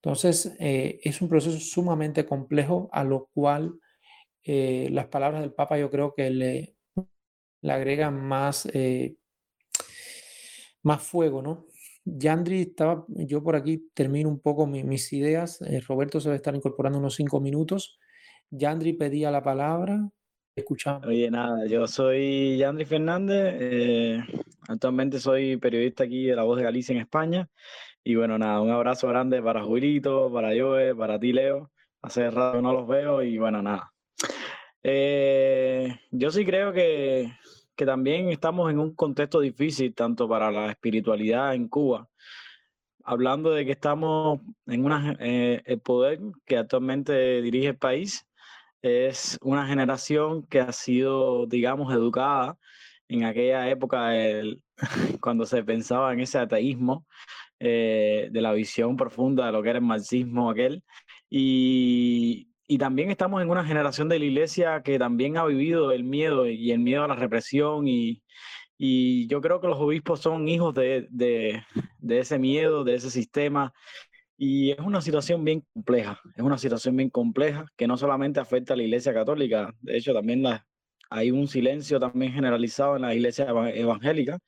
Entonces, eh, es un proceso sumamente complejo a lo cual eh, las palabras del Papa yo creo que le, le agregan más, eh, más fuego, ¿no? Yandri estaba, yo por aquí termino un poco mi, mis ideas, eh, Roberto se va a estar incorporando unos cinco minutos. Yandri pedía la palabra, escuchamos. Oye, nada, yo soy Yandri Fernández, eh, actualmente soy periodista aquí de La Voz de Galicia en España y bueno, nada, un abrazo grande para Julito, para Joe, para ti, Leo. Hace rato no los veo y bueno, nada. Eh, yo sí creo que, que también estamos en un contexto difícil, tanto para la espiritualidad en Cuba, hablando de que estamos en una, eh, el poder que actualmente dirige el país es una generación que ha sido, digamos, educada en aquella época del, cuando se pensaba en ese ateísmo, eh, de la visión profunda de lo que era el marxismo aquel. Y, y también estamos en una generación de la iglesia que también ha vivido el miedo y el miedo a la represión y, y yo creo que los obispos son hijos de, de, de, ese miedo, de ese sistema. Y es una situación bien compleja, es una situación bien compleja que no solamente afecta a la iglesia católica, de hecho también la, hay un silencio también generalizado en la iglesia evangélica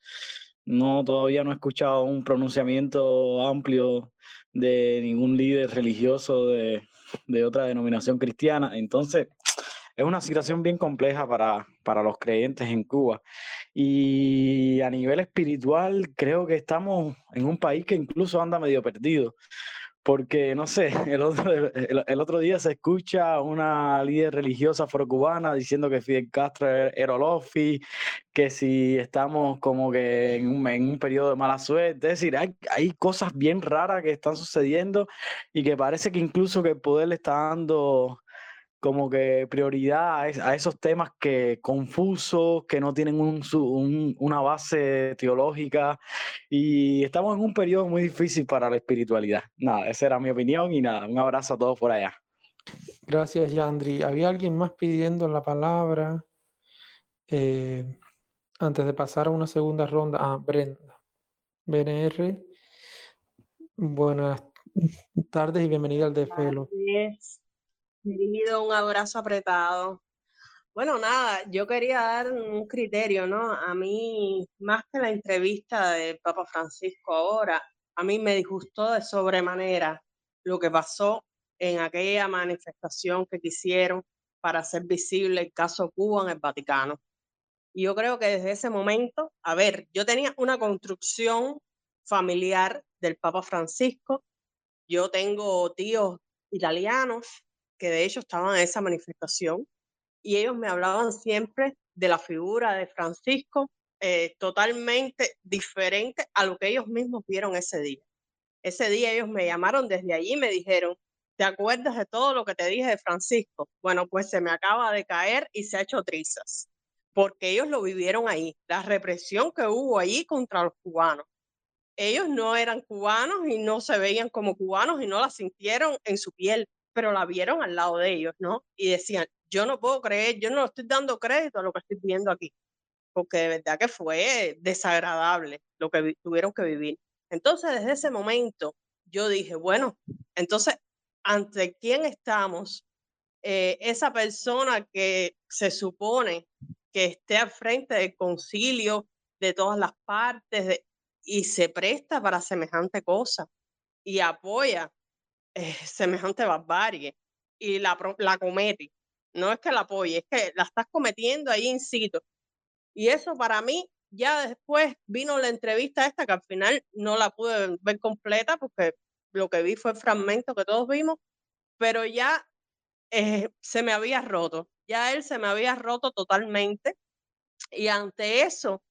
no, todavía no he escuchado un pronunciamiento amplio de ningún líder religioso de, de otra denominación cristiana. Entonces, es una situación bien compleja para, para los creyentes en Cuba. Y a nivel espiritual, creo que estamos en un país que incluso anda medio perdido porque no sé, el otro, el, otro día se escucha una líder religiosa afrocubana diciendo que Fidel Castro era Olofi, que si estamos como que en un, en un periodo de mala suerte, es decir, hay, hay, cosas bien raras que están sucediendo y que parece que incluso que el poder le está dando como que prioridad a, esos temas que confusos, que no tienen un, una base teológica y estamos en un periodo muy difícil para la espiritualidad. Nada, esa era mi opinión y nada, un abrazo a todos por allá. Gracias, Yandri. ¿Había alguien más pidiendo la palabra eh, antes de pasar a una segunda ronda? Ah, Brenda. BNR. Buenas tardes y bienvenida al Desvelo. Querido, un abrazo apretado. Bueno, nada, yo quería dar un criterio, ¿no? A mí, más que la entrevista del Papa Francisco ahora, a mí me disgustó de sobremanera lo que pasó en aquella manifestación que quisieron para hacer visible el caso Cuba en el Vaticano. Y yo creo que desde ese momento, a ver, yo tenía una construcción familiar del Papa Francisco, yo tengo tíos italianos, que de hecho estaban en esa manifestación, y ellos me hablaban siempre de la figura de Francisco, eh, totalmente diferente a lo que ellos mismos vieron ese día. Ese día ellos me llamaron desde allí y me dijeron, ¿te acuerdas de todo lo que te dije de Francisco? Bueno, pues se me acaba de caer y se ha hecho trizas, porque ellos lo vivieron ahí, la represión que hubo allí contra los cubanos. Ellos no eran cubanos y no se veían como cubanos y no la sintieron en su piel pero la vieron al lado de ellos, ¿no? Y decían, yo no puedo creer, yo no estoy dando crédito a lo que estoy viendo aquí, porque de verdad que fue desagradable lo que tuvieron que vivir. Entonces, desde ese momento, yo dije, bueno, entonces, ¿ante quién estamos? Eh, esa persona que se supone que esté al frente del concilio de todas las partes y se presta para semejante cosa y apoya eh, semejante barbarie y la, la comete. No es que la apoye, es que la estás cometiendo ahí in situ. Y eso para mí, ya después vino la entrevista esta, que al final no la pude ver completa porque lo que vi fue el fragmento que todos vimos, pero ya eh, se me había roto, ya él se me había roto totalmente. Y ante eso,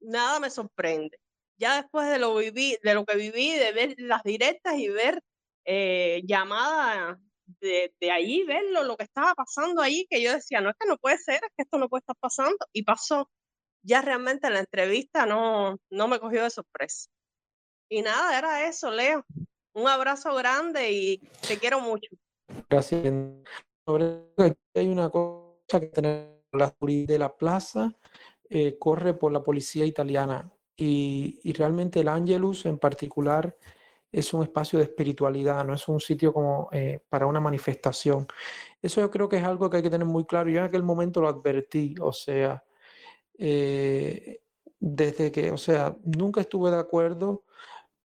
nada me sorprende. Ya después de lo, viví, de lo que viví, de ver las directas y ver eh, llamada de, de, ahí, verlo, lo que estaba pasando ahí, que yo decía, no es que no puede ser, es que esto no puede estar pasando, y pasó. Ya realmente la entrevista no, no me cogió de sorpresa. Y nada, era eso, Leo. Un abrazo grande y te quiero mucho. Gracias. Hay una cosa que tener la de la plaza eh, corre por la policía italiana y, y realmente el Angelus en particular es un espacio de espiritualidad, no es un sitio como eh, para una manifestación. Eso yo creo que es algo que hay que tener muy claro. Yo en aquel momento lo advertí, o sea, eh, desde que, o sea, nunca estuve de acuerdo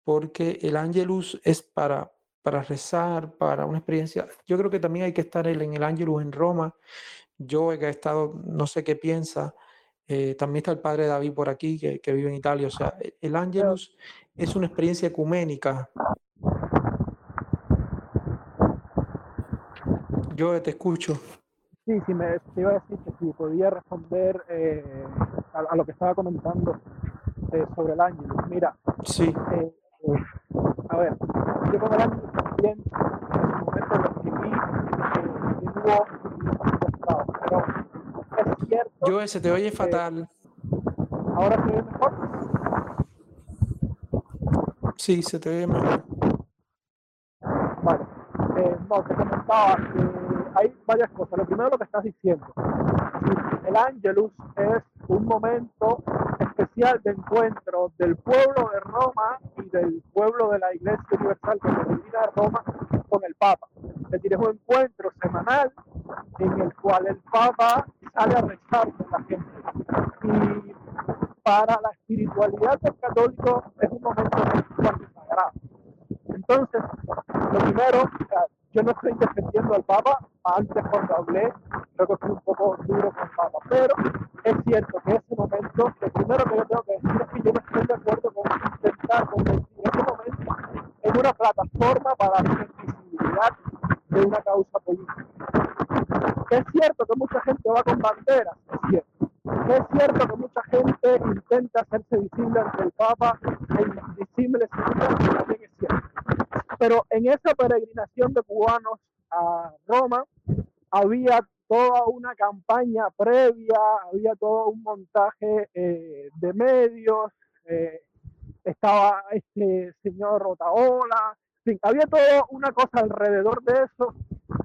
porque el Angelus es para, para rezar, para una experiencia. Yo creo que también hay que estar en el Angelus en Roma. Yo he estado, no sé qué piensa, eh, también está el padre David por aquí, que, que, vive en Italia. O sea, e, el Angelus es una experiencia ecuménica. Yo te escucho. Sí, sí, me te iba a decir que si podía responder eh, a, lo que estaba comentando eh, sobre el Angelus. Mira, sí. a ver, yo con el Angelus también en su momento lo escribí, eh, yo, se te oye fatal. ¿Ahora se oye mejor? Sí, se te oye mejor. Vale. Eh, no, te comentaba que hay varias cosas. Lo primero lo que estás diciendo. El Angelus es un momento especial de encuentro del pueblo de Roma y del pueblo de la Iglesia Universal que a Roma con el Papa. Es decir, es un encuentro semanal en el cual el Papa sale a rezar con la gente. Y para la espiritualidad del católico es un momento sagrado. Entonces, lo primero, yo no estoy defendiendo al Papa, antes cuando hablé creo que fue un poco duro con Papa, pero es cierto que ese momento, lo primero que yo tengo que decir es que yo no estoy de acuerdo con intentar convertir ese momento en una plataforma para la visibilidad de una causa política. Es cierto que mucha gente va con banderas, es cierto. Es cierto que mucha gente intenta hacerse visible ante el Papa e invisible también es cierto. Pero en esa peregrinación de cubanos a Roma había toda una campaña previa, había todo un montaje eh, de medios, eh, estaba este señor Rotaola, había toda una cosa alrededor de eso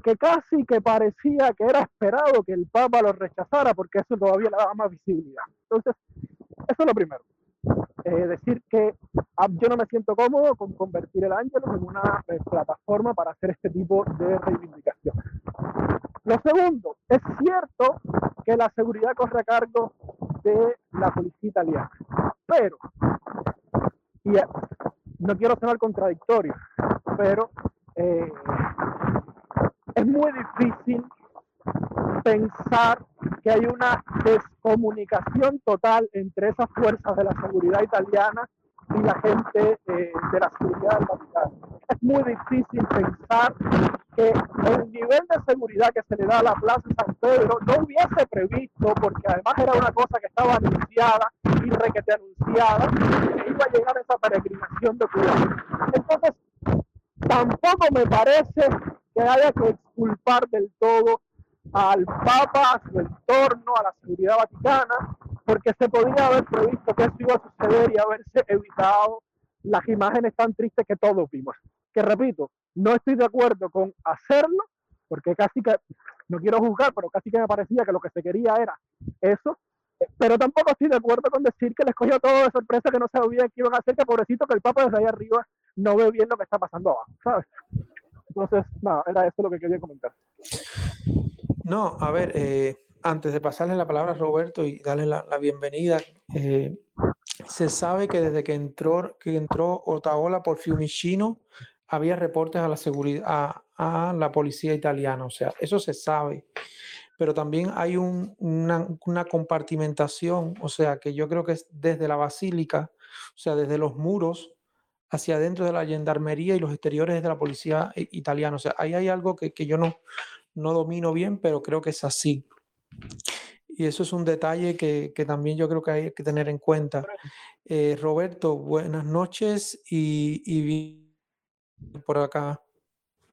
que casi que parecía que era esperado que el Papa lo rechazara porque eso todavía le daba más visibilidad. Entonces, eso es lo primero. Eh, decir que ah, yo no me siento cómodo con convertir el ángel en una eh, plataforma para hacer este tipo de reivindicación. Lo segundo, es cierto que la seguridad corre a cargo de la policía italiana, pero, y no quiero sonar contradictorio, pero es muy difícil pensar que hay una descomunicación total entre esas fuerzas de la seguridad italiana y la gente eh, de la seguridad del Vaticano. Es muy difícil pensar que el nivel de seguridad que se le da a la Plaza San Pedro no hubiese previsto, porque además era una cosa que estaba anunciada y requete anunciada, que iba a llegar esa peregrinación de Cuba. Entonces, tampoco me parece que haya que exculpar del todo al Papa, a su entorno, a la seguridad vaticana, porque se podría haber previsto que eso iba a suceder y haberse evitado las imágenes tan tristes que todos vimos. Que repito, no estoy de acuerdo con hacerlo, porque casi que, no quiero juzgar, pero casi que me parecía que lo que se quería era eso, pero tampoco estoy de acuerdo con decir que les cogió todo de sorpresa, que no sabían qué iban a hacer, que pobrecito que el Papa desde ahí arriba no ve bien lo que está pasando abajo, ¿sabes? Entonces, nada, era eso lo que quería comentar. No, a ver, eh, antes de pasarle la palabra a Roberto y darle la, bienvenida, eh, se sabe que desde que entró, que entró Otaola por Fiumicino, había reportes a la seguridad, a, la policía italiana, o sea, eso se sabe. Pero también hay una, compartimentación, o sea, que yo creo que es desde la basílica, o sea, desde los muros hacia adentro de la gendarmería y los exteriores de la policía eh, italiana. O sea, ahí hay algo que, yo no, no domino bien, pero creo que es así. Y eso es un detalle que, también yo creo que hay que tener en cuenta. Eh, Roberto, buenas noches y, y, por acá.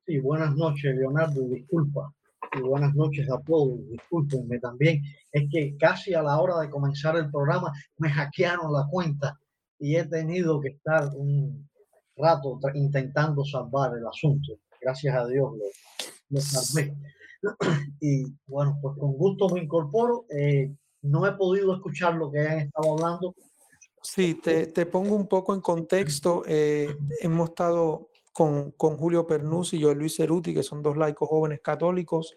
Sí, buenas noches, Leonardo, disculpa. Y buenas noches a todos, discúlpenme también. Es que casi a la hora de comenzar el programa me hackearon la cuenta y he tenido que estar un rato intentando salvar el asunto. Gracias a Dios lo, salvé. Y bueno, pues con gusto me incorporo. Eh, no he podido escuchar lo que han estado hablando. Sí, te, te pongo un poco en contexto. Eh, hemos estado con, con, Julio Pernus y yo, Luis Ceruti, que son dos laicos jóvenes católicos,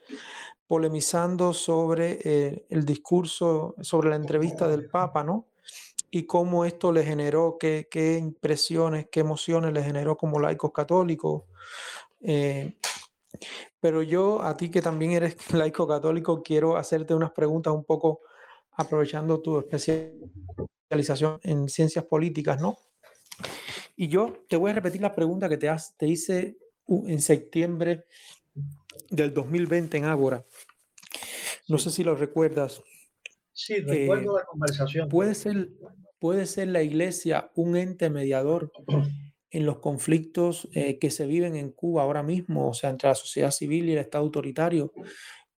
polemizando sobre eh, el discurso, sobre la entrevista del Papa, ¿no? y cómo esto le generó, qué, qué impresiones, qué emociones le generó como laicos católicos. Eh, pero yo, a ti que también eres laico católico, quiero hacerte unas preguntas un poco aprovechando tu especialización en ciencias políticas, ¿no? Y yo te voy a repetir la pregunta que te, te hice en septiembre del 2020 en Ágora. No sé si lo recuerdas. Sí, recuerdo la conversación. Puede ser, ¿Puede ser la iglesia un ente mediador en los conflictos eh, que se viven en Cuba ahora mismo, o sea, entre la sociedad civil y el Estado autoritario,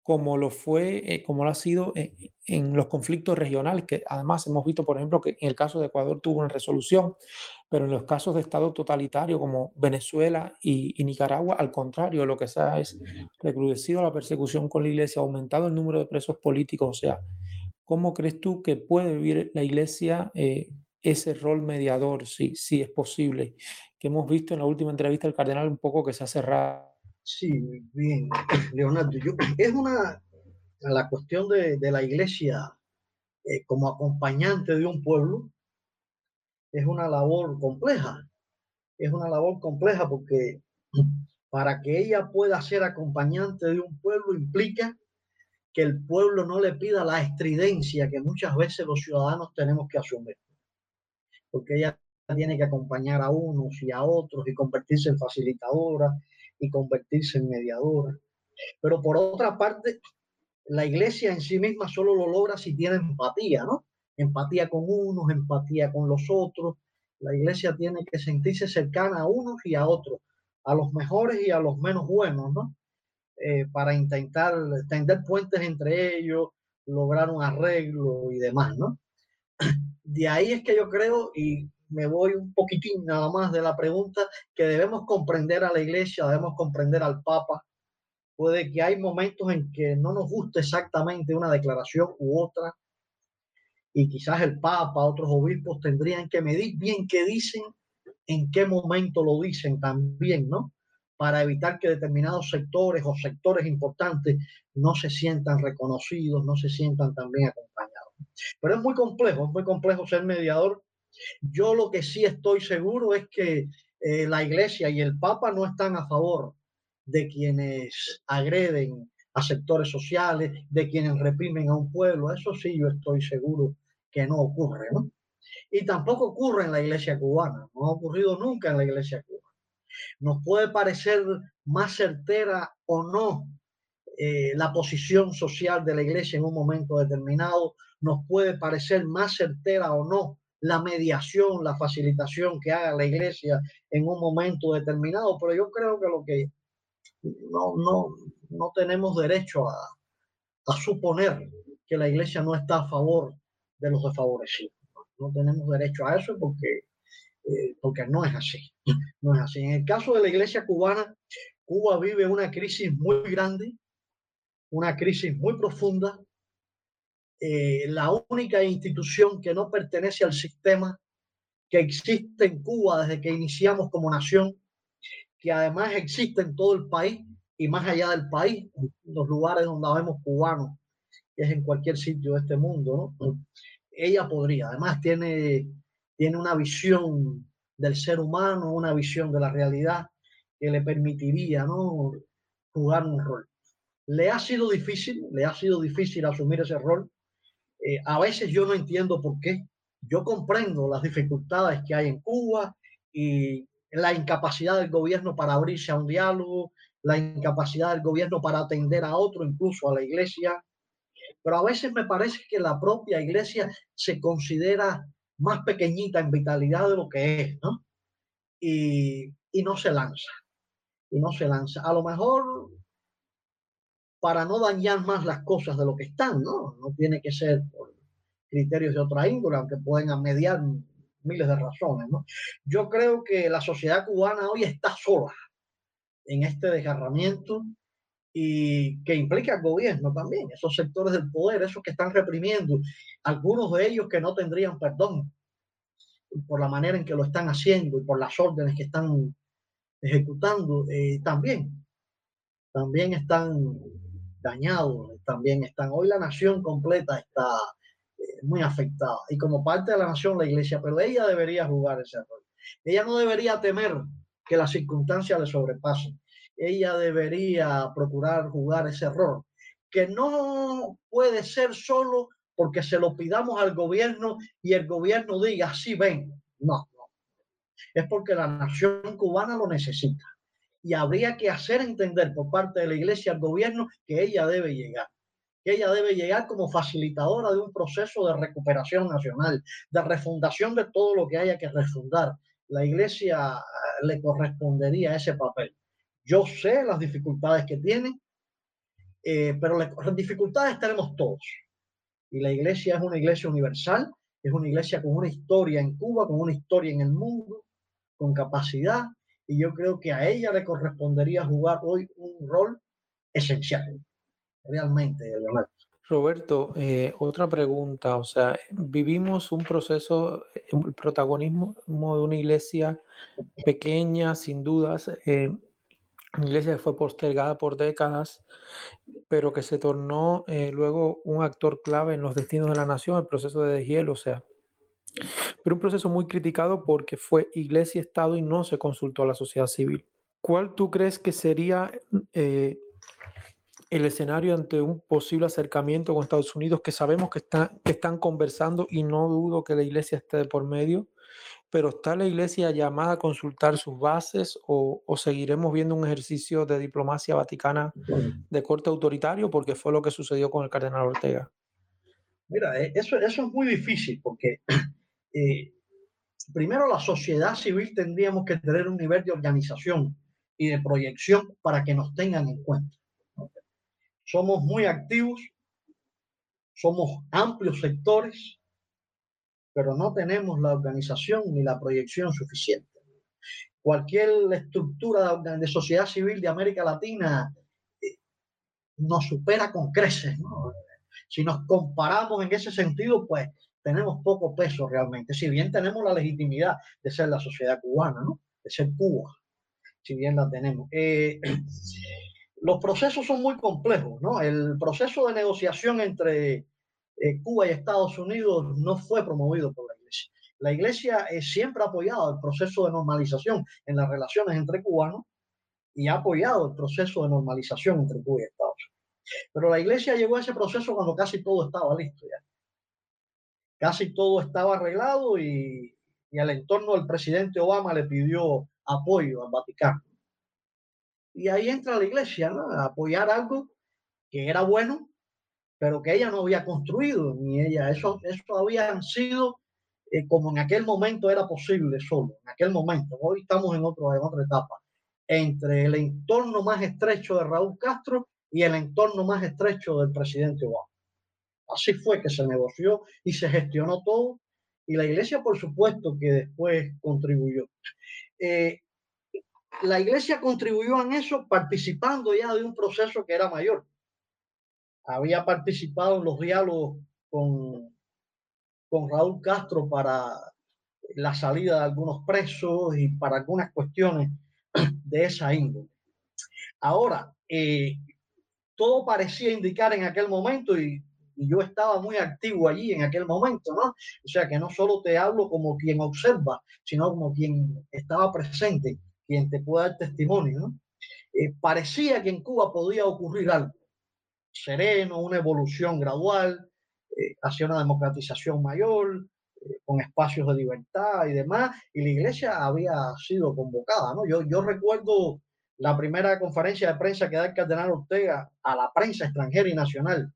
como lo fue, eh, como lo ha sido en, los conflictos regionales, que además hemos visto, por ejemplo, que en el caso de Ecuador tuvo una resolución, pero en los casos de Estado totalitario como Venezuela y, y Nicaragua, al contrario, lo que se ha es recrudecido la persecución con la iglesia, aumentado el número de presos políticos, o sea, ¿Cómo crees tú que puede vivir la iglesia eh, ese rol mediador, si, si es posible? Que hemos visto en la última entrevista del cardenal un poco que se ha cerrado. Sí, bien, Leonardo. es una, la cuestión de, de la iglesia eh, como acompañante de un pueblo, es una labor compleja. Es una labor compleja porque para que ella pueda ser acompañante de un pueblo implica que el pueblo no le pida la estridencia que muchas veces los ciudadanos tenemos que asumir. Porque ella tiene que acompañar a unos y a otros y convertirse en facilitadora y convertirse en mediadora. Pero por otra parte, la iglesia en sí misma solo lo logra si tiene empatía, ¿no? Empatía con unos, empatía con los otros. La iglesia tiene que sentirse cercana a unos y a otros, a los mejores y a los menos buenos, ¿no? Eh, para intentar tender puentes entre ellos, lograr un arreglo y demás, ¿no? De ahí es que yo creo, y me voy un poquitín nada más de la pregunta, que debemos comprender a la iglesia, debemos comprender al Papa. Puede que hay momentos en que no nos guste exactamente una declaración u otra, y quizás el Papa, otros obispos tendrían que medir bien qué dicen, en qué momento lo dicen también, ¿no? Para evitar que determinados sectores o sectores importantes no se sientan reconocidos, no se sientan también acompañados. Pero es muy complejo, es muy complejo ser mediador yo lo que sí estoy seguro es que eh, la iglesia y el papa no están a favor de quienes agreden a sectores sociales, de quienes reprimen a un pueblo. Eso sí, yo estoy seguro que no ocurre, ¿no? Y tampoco ocurre en la iglesia cubana, no ha ocurrido nunca en la iglesia cubana. Nos puede parecer más certera o no eh, la posición social de la iglesia en un momento determinado, nos puede parecer más certera o no la mediación, la facilitación que haga la iglesia en un momento determinado, pero yo creo que lo que no, no, no tenemos derecho a, suponer que la iglesia no está a favor de los desfavorecidos. No tenemos derecho a eso porque, eh, porque no es así. No es así. En el caso de la iglesia cubana, Cuba vive una crisis muy grande, una crisis muy profunda, eh, la única institución que no pertenece al sistema que existe en Cuba desde que iniciamos como nación, que además existe en todo el país y más allá del país, los lugares donde vemos cubanos, que es en cualquier sitio de este mundo, ¿no? Ella podría, además tiene, tiene una visión del ser humano, una visión de la realidad que le permitiría, ¿no? Jugar un rol. Le ha sido difícil, le ha sido difícil asumir ese rol, eh, a veces yo no entiendo por qué. Yo comprendo las dificultades que hay en Cuba y la incapacidad del gobierno para abrirse a un diálogo, la incapacidad del gobierno para atender a otro, incluso a la iglesia. Pero a veces me parece que la propia iglesia se considera más pequeñita en vitalidad de lo que es, ¿no? Y, y no se lanza. Y no se lanza. A lo mejor para no dañar más las cosas de lo que están, ¿no? No tiene que ser por criterios de otra índole, aunque pueden mediar miles de razones, ¿no? Yo creo que la sociedad cubana hoy está sola en este desgarramiento y que implica al gobierno también, esos sectores del poder, esos que están reprimiendo, algunos de ellos que no tendrían perdón por la manera en que lo están haciendo y por las órdenes que están ejecutando, eh, también, también están dañados también están. Hoy la nación completa está eh, muy afectada y como parte de la nación la iglesia, pero ella debería jugar ese rol. Ella no debería temer que las circunstancias le sobrepasen. Ella debería procurar jugar ese rol, que no puede ser solo porque se lo pidamos al gobierno y el gobierno diga, sí, ven. No, no. Es porque la nación cubana lo necesita y habría que hacer entender por parte de la Iglesia al gobierno que ella debe llegar, que ella debe llegar como facilitadora de un proceso de recuperación nacional, de refundación de todo lo que haya que refundar. La Iglesia eh, le correspondería ese papel. Yo sé las dificultades que tiene, eh, pero las dificultades tenemos todos. Y la Iglesia es una Iglesia universal, es una Iglesia con una historia en Cuba, con una historia en el mundo, con capacidad, y yo creo que a ella le correspondería jugar hoy un rol esencial, realmente, Roberto, eh, otra pregunta, o sea, vivimos un proceso, el protagonismo de una iglesia pequeña, sin dudas, eh, iglesia que fue postergada por décadas, pero que se tornó eh, luego un actor clave en los destinos de la nación, el proceso de deshielo, o sea, pero un proceso muy criticado porque fue iglesia, Estado y no se consultó a la sociedad civil. ¿Cuál tú crees que sería eh, el escenario ante un posible acercamiento con Estados Unidos, que sabemos que, están que están conversando y no dudo que la iglesia esté por medio, pero ¿está la iglesia llamada a consultar sus bases o, o, seguiremos viendo un ejercicio de diplomacia vaticana de corte autoritario? Porque fue lo que sucedió con el cardenal Ortega. Mira, eh, eso, eso es muy difícil porque eh, primero la sociedad civil tendríamos que tener un nivel de organización y de proyección para que nos tengan en cuenta. Somos muy activos, somos amplios sectores, pero no tenemos la organización ni la proyección suficiente. Cualquier estructura de sociedad civil de América Latina eh, nos supera con creces. Si nos comparamos en ese sentido, pues tenemos poco peso realmente. Si bien tenemos la legitimidad de ser la sociedad cubana, ¿no? de ser Cuba, si bien la tenemos. Eh, los procesos son muy complejos, ¿no? El proceso de negociación entre eh, Cuba y Estados Unidos no fue promovido por la Iglesia. La Iglesia eh, siempre ha apoyado el proceso de normalización en las relaciones entre cubanos y ha apoyado el proceso de normalización entre Cuba y Estados Unidos. Pero la Iglesia llegó a ese proceso cuando casi todo estaba listo ya. Casi todo estaba arreglado y, y el entorno del presidente Obama le pidió apoyo al Vaticano. Y ahí entra la iglesia. A apoyar algo que era bueno, pero que ella no había construido, ni ella. Eso, eso habían sido eh, como en aquel momento era posible solo, en aquel momento. Hoy estamos en, otro, en otra etapa, entre el entorno más estrecho de Raúl Castro y el entorno más estrecho del presidente Obama. Así fue que se negoció y se gestionó todo, y la iglesia, por supuesto, que después contribuyó. Eh, la iglesia contribuyó en eso participando ya de un proceso que era mayor. Había participado en los diálogos con, con Raúl Castro para la salida de algunos presos y para algunas cuestiones de esa índole. Ahora, eh, todo parecía indicar en aquel momento, y, y, yo estaba muy activo allí en aquel momento, ¿no? O sea que no solo te hablo como quien observa, sino como quien estaba presente quien te pueda dar testimonio, ¿no? Eh, parecía que en Cuba podía ocurrir algo sereno, una evolución gradual eh, hacia una democratización mayor, eh, con espacios de libertad y demás, y la iglesia había sido convocada, ¿no? Yo, yo recuerdo la primera conferencia de prensa que da el cardenal Ortega a la prensa extranjera y nacional,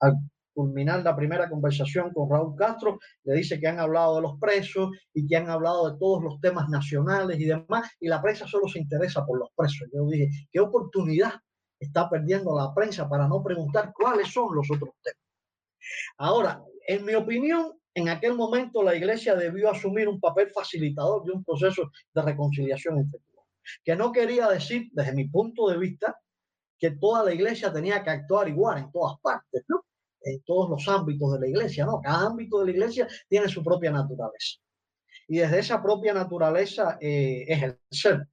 al culminar la primera conversación con Raúl Castro, le dice que han hablado de los presos y que han hablado de todos los temas nacionales y demás, y la prensa solo se interesa por los presos. Yo dije, ¿qué oportunidad está perdiendo la prensa para no preguntar cuáles son los otros temas? Ahora, en mi opinión, en aquel momento la iglesia debió asumir un papel facilitador de un proceso de reconciliación todos, que no quería decir, desde mi punto de vista, que toda la iglesia tenía que actuar igual en todas partes, ¿no? En todos los ámbitos de la iglesia, ¿no? Cada ámbito de la iglesia tiene su propia naturaleza. Y desde esa propia naturaleza eh, ser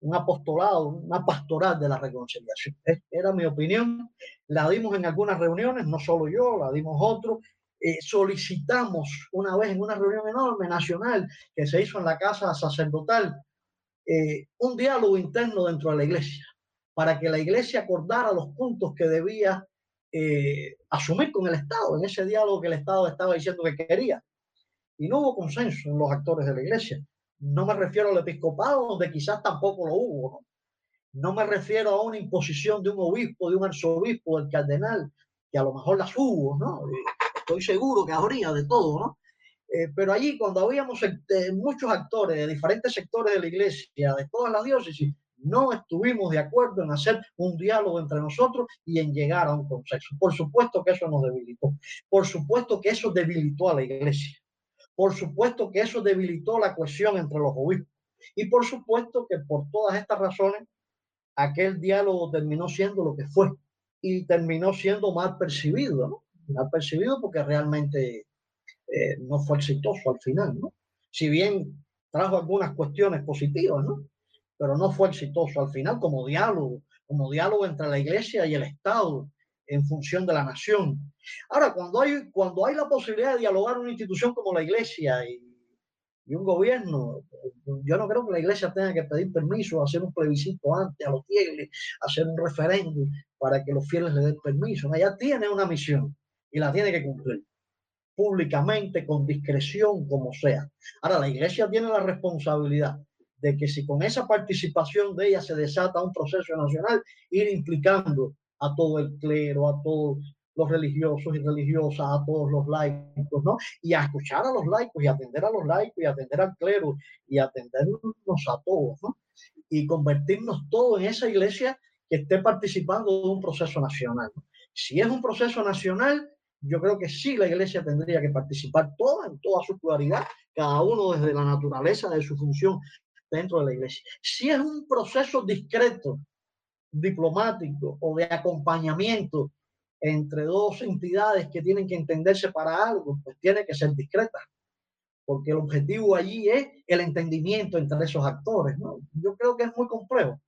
un apostolado, una pastoral de la reconciliación. Era mi opinión. La dimos en algunas reuniones, no solo yo, la dimos otros. Eh, solicitamos una vez en una reunión enorme nacional que se hizo en la casa sacerdotal eh, un diálogo interno dentro de la iglesia para que la iglesia acordara los puntos que debía eh, asumir con el Estado, en ese diálogo que el Estado estaba diciendo que quería. Y no hubo consenso en los actores de la Iglesia. No me refiero al episcopado, donde quizás tampoco lo hubo. ¿no? no me refiero a una imposición de un obispo, de un arzobispo, del cardenal, que a lo mejor las hubo, ¿no? Estoy seguro que habría de todo, ¿no? Eh, pero allí, cuando habíamos eh, muchos actores de diferentes sectores de la iglesia, de todas las diócesis, no estuvimos de acuerdo en hacer un diálogo entre nosotros y en llegar a un consenso. Por supuesto que eso nos debilitó. Por supuesto que eso debilitó a la iglesia. Por supuesto que eso debilitó la cohesión entre los obispos. Y por supuesto que por todas estas razones, aquel diálogo terminó siendo lo que fue y terminó siendo mal percibido, ¿no? Mal percibido porque realmente eh, no fue exitoso al final, ¿no? Si bien trajo algunas cuestiones positivas, ¿no? Pero no fue exitoso al final como diálogo, como diálogo entre la iglesia y el Estado en función de la nación. Ahora, cuando hay, cuando hay la posibilidad de dialogar una institución como la iglesia y, Y un gobierno, yo no creo que la iglesia tenga que pedir permiso, hacer un plebiscito antes a los fieles, hacer un referéndum para que los fieles le den permiso. Ella tiene una misión y la tiene que cumplir públicamente, con discreción, como sea. Ahora, la iglesia tiene la responsabilidad de que si con esa participación de ella se desata un proceso nacional, ir implicando a todo el clero, a todos los religiosos y religiosas, a todos los laicos, ¿no? Y a escuchar a los laicos y atender a los laicos y atender al clero y atendernos a todos, ¿no? Y convertirnos todos en esa iglesia que esté participando de un proceso nacional. Si es un proceso nacional, yo creo que sí la iglesia tendría que participar toda en toda su pluralidad, cada uno desde la naturaleza de su función dentro de la iglesia. Si es un proceso discreto, diplomático o de acompañamiento entre dos entidades que tienen que entenderse para algo, pues tiene que ser discreta, porque el objetivo allí es el entendimiento entre esos actores, ¿no? Yo creo que es muy complejo,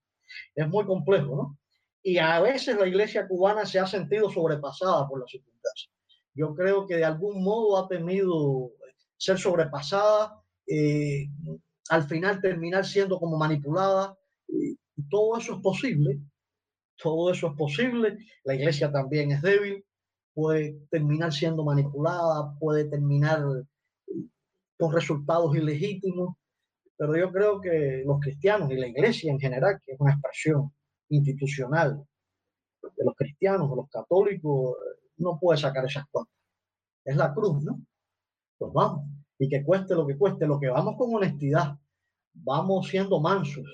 es muy complejo, ¿no? Y a veces la iglesia cubana se ha sentido sobrepasada por las circunstancias. Yo creo que de algún modo ha temido ser sobrepasada, eh, al final terminar siendo como manipulada, todo eso es posible, todo eso es posible. La iglesia también es débil, puede terminar siendo manipulada, puede terminar con resultados ilegítimos, pero yo creo que los cristianos y la iglesia en general, que es una expresión institucional de los cristianos, de los católicos, no puede sacar esas cosas. Es la cruz, ¿no? Pues vamos, y que cueste lo que cueste, lo que vamos con honestidad, vamos siendo mansos,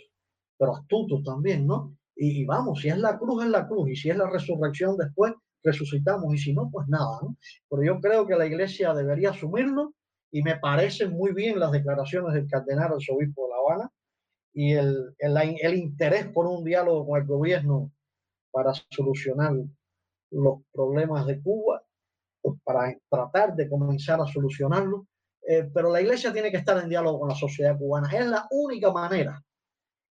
pero astutos también, ¿no? Y, vamos, si es la cruz, es la cruz, y si es la resurrección después, resucitamos, y si no, pues nada, ¿no? Pero yo creo que la iglesia debería asumirlo, y me parecen muy bien las declaraciones del cardenal arzobispo de La Habana, y el, el, el interés por un diálogo con el gobierno para solucionar los problemas de Cuba, pues para tratar de comenzar a solucionarlo. Eh, pero la iglesia tiene que estar en diálogo con la sociedad cubana. Es la única manera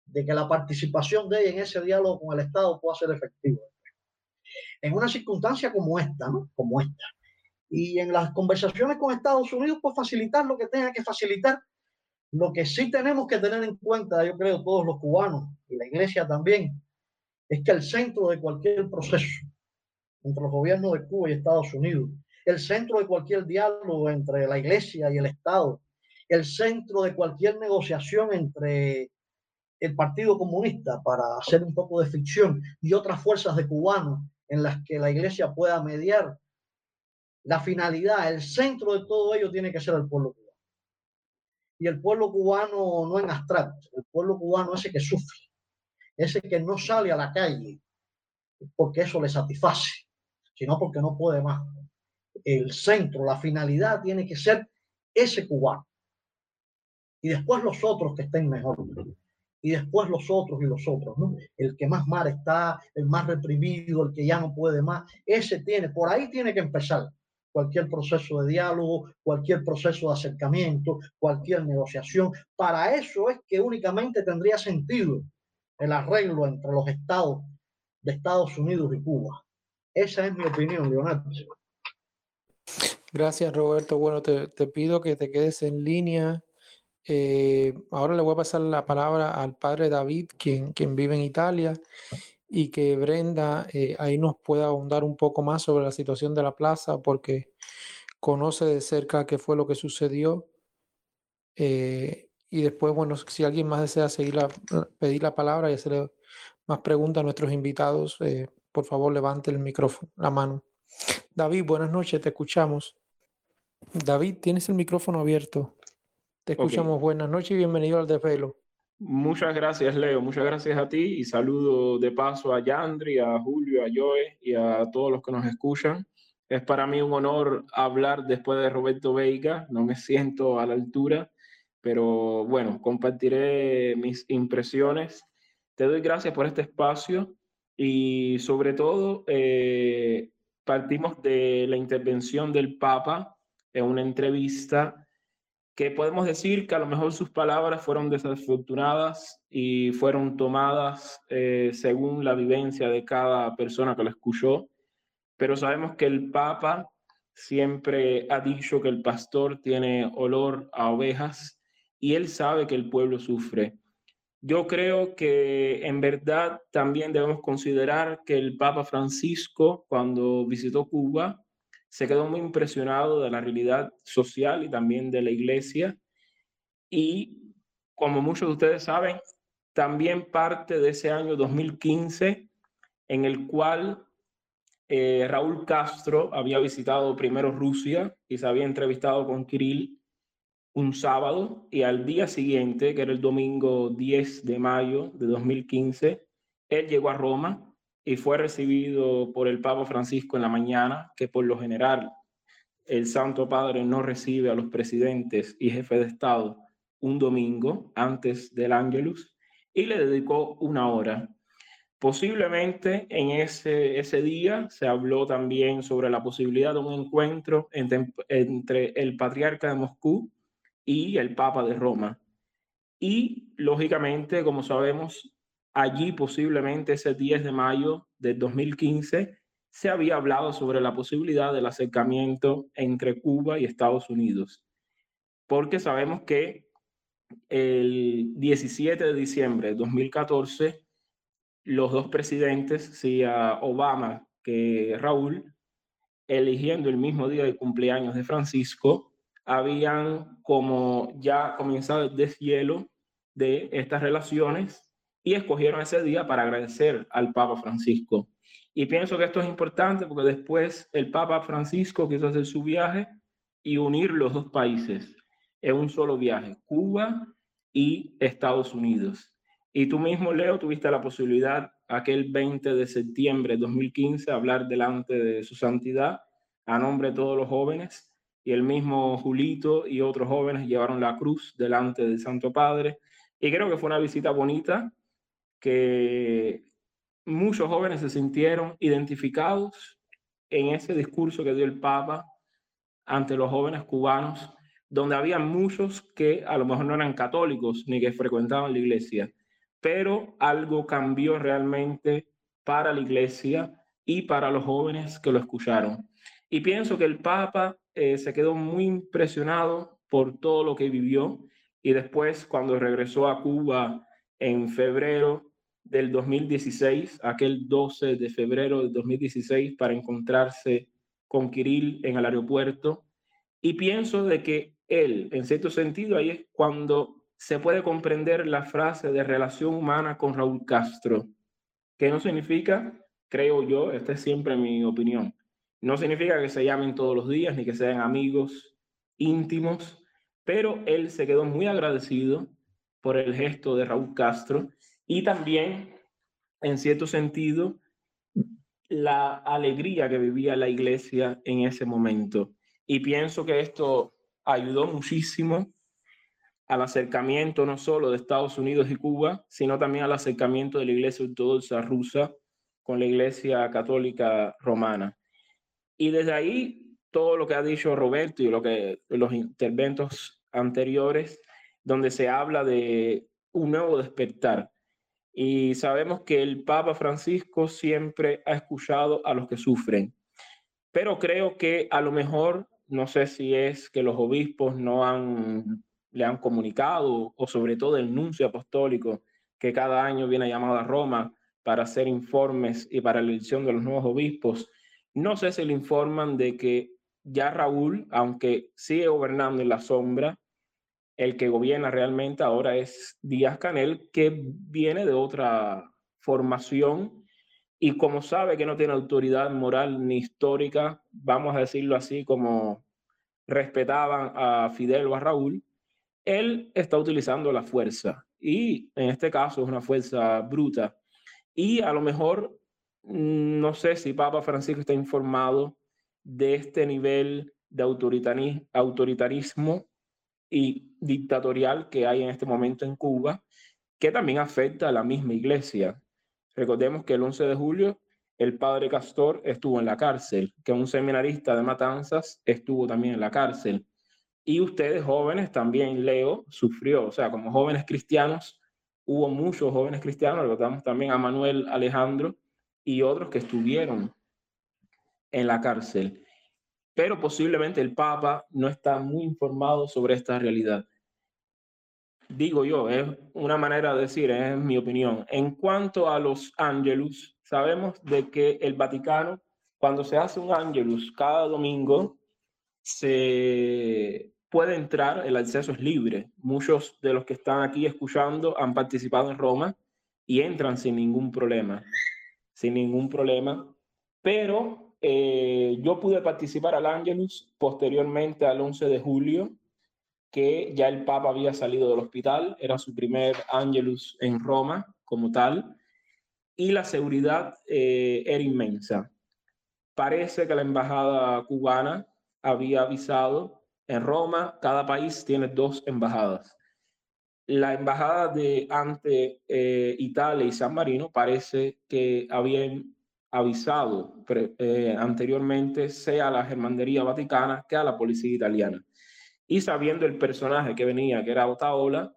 de que la participación de ella en ese diálogo con el Estado pueda ser efectiva. En una circunstancia como esta, ¿no? Como esta. Y en las conversaciones con Estados Unidos, pues facilitar lo que tenga que facilitar. Lo que sí tenemos que tener en cuenta, yo creo, todos los cubanos y la iglesia también, es que el centro de cualquier proceso entre los gobiernos de Cuba y Estados Unidos, el centro de cualquier diálogo entre la iglesia y el Estado, el centro de cualquier negociación entre el Partido Comunista para hacer un poco de ficción y otras fuerzas de cubanos en las que la iglesia pueda mediar, la finalidad, el centro de todo ello tiene que ser el pueblo cubano. Y el pueblo cubano no en abstracto, el pueblo cubano ese que sufre, ese que no sale a la calle porque eso le satisface, sino porque no puede más. El centro, la finalidad tiene que ser ese cubano. Y después los otros que estén mejor y después los otros y los otros, ¿no? El que más mal está, el más reprimido, el que ya no puede más, ese tiene, por ahí tiene que empezar cualquier proceso de diálogo, cualquier proceso de acercamiento, cualquier negociación. Para eso es que únicamente tendría sentido el arreglo entre los estados de Estados Unidos y Cuba. Esa es mi opinión, Leonardo. Gracias, Roberto. Bueno, te, pido que te quedes en línea eh, ahora le voy a pasar la palabra al padre David, quien, quien vive en Italia, y que Brenda eh, ahí nos pueda ahondar un poco más sobre la situación de la plaza, porque conoce de cerca qué fue lo que sucedió. Eh, y después, bueno, si alguien más desea seguir la, pedir la palabra y hacerle más preguntas a nuestros invitados, por favor levante el micrófono, la mano. David, buenas noches, te escuchamos. David, tienes el micrófono abierto. Te escuchamos. Buenas noches y bienvenido al Desvelo. Muchas gracias, Leo. Muchas gracias a ti y saludo de paso a Yandri, a Julio, a Joe y a todos los que nos escuchan. Es para mí un honor hablar después de Roberto Veiga. No me siento a la altura, pero bueno, compartiré mis impresiones. Te doy gracias por este espacio y sobre todo eh, partimos de la intervención del Papa en una entrevista que podemos decir que a lo mejor sus palabras fueron desafortunadas y fueron tomadas eh, según la vivencia de cada persona que lo escuchó, pero sabemos que el Papa siempre ha dicho que el pastor tiene olor a ovejas y él sabe que el pueblo sufre. Yo creo que en verdad también debemos considerar que el Papa Francisco, cuando visitó Cuba, se quedó muy impresionado de la realidad social y también de la iglesia. Y como muchos de ustedes saben, también parte de ese año 2015 en el cual eh, Raúl Castro había visitado primero Rusia y se había entrevistado con Kirill un sábado y al día siguiente, que era el domingo 10 de mayo de 2015, él llegó a Roma y fue recibido por el Papa Francisco en la mañana, que por lo general el Santo Padre no recibe a los presidentes y jefes de Estado un domingo antes del Ángelus y le dedicó una hora. Posiblemente en ese, ese día se habló también sobre la posibilidad de un encuentro entre, entre el patriarca de Moscú y el Papa de Roma. Y lógicamente, como sabemos, allí posiblemente ese 10 de mayo de 2015 se había hablado sobre la posibilidad del acercamiento entre Cuba y Estados Unidos, porque sabemos que el 17 de diciembre de 2014 los dos presidentes, sea Obama que Raúl, eligiendo el mismo día de cumpleaños de Francisco, habían como ya comenzado el deshielo de estas relaciones y escogieron ese día para agradecer al Papa Francisco. Y pienso que esto es importante porque después el Papa Francisco quiso hacer su viaje y unir los dos países en un solo viaje, Cuba y Estados Unidos. Y tú mismo, Leo, tuviste la posibilidad aquel 20 de septiembre de 2015 hablar delante de su santidad a nombre de todos los jóvenes y el mismo Julito y otros jóvenes llevaron la cruz delante del Santo Padre. Y creo que fue una visita bonita, que muchos jóvenes se sintieron identificados en ese discurso que dio el Papa ante los jóvenes cubanos, donde había muchos que a lo mejor no eran católicos ni que frecuentaban la iglesia, pero algo cambió realmente para la iglesia y para los jóvenes que lo escucharon. Y pienso que el Papa eh, se quedó muy impresionado por todo lo que vivió y después cuando regresó a Cuba en febrero del 2016, aquel 12 de febrero del 2016, para encontrarse con Kirill en el aeropuerto. Y pienso de que él, en cierto sentido, ahí es cuando se puede comprender la frase de relación humana con Raúl Castro, que no significa, creo yo, esta es siempre mi opinión, no significa que se llamen todos los días ni que sean amigos íntimos, pero él se quedó muy agradecido por el gesto de Raúl Castro y también, en cierto sentido, la alegría que vivía la iglesia en ese momento. Y pienso que esto ayudó muchísimo al acercamiento no solo de Estados Unidos y Cuba, sino también al acercamiento de la iglesia ortodoxa rusa con la iglesia católica romana. Y desde ahí, todo lo que ha dicho Roberto y lo que los interventos anteriores, donde se habla de un nuevo despertar. Y sabemos que el Papa Francisco siempre ha escuchado a los que sufren. Pero creo que a lo mejor, no sé si es que los obispos no han, le han comunicado, o sobre todo el nuncio apostólico, que cada año viene llamado a Roma para hacer informes y para la elección de los nuevos obispos, no sé si le informan de que ya Raúl, aunque sigue gobernando en la sombra, el que gobierna realmente ahora es Díaz Canel, que viene de otra formación y como sabe que no tiene autoridad moral ni histórica, vamos a decirlo así, como respetaban a Fidel o a Raúl, él está utilizando la fuerza y en este caso es una fuerza bruta. Y a lo mejor no sé si Papa Francisco está informado de este nivel de autoritarismo y dictatorial que hay en este momento en Cuba, que también afecta a la misma iglesia. Recordemos que el 11 de julio el padre Castor estuvo en la cárcel, que un seminarista de Matanzas estuvo también en la cárcel. Y ustedes jóvenes también, Leo, sufrió, o sea, como jóvenes cristianos, hubo muchos jóvenes cristianos, recordamos también a Manuel Alejandro, y otros que estuvieron en la cárcel. Pero posiblemente el Papa no está muy informado sobre esta realidad. digo yo, es una manera de decir, es mi opinión. En cuanto a los ángelus, sabemos de que el Vaticano, cuando se hace un ángelus cada domingo, se puede entrar, el acceso es libre. Muchos de los que están aquí escuchando han participado en Roma y entran sin ningún problema, sin ningún problema. Pero eh, yo pude participar al Ángelus posteriormente al 11 de julio, que ya el Papa había salido del hospital, era su primer Ángelus en Roma como tal, y la seguridad eh, era inmensa. Parece que la embajada cubana había avisado en Roma, cada país tiene dos embajadas. La embajada de ante eh, Italia y San Marino parece que habían avisado eh, anteriormente sea a la Germandería Vaticana que a la policía italiana. Y sabiendo el personaje que venía, que era Otaola,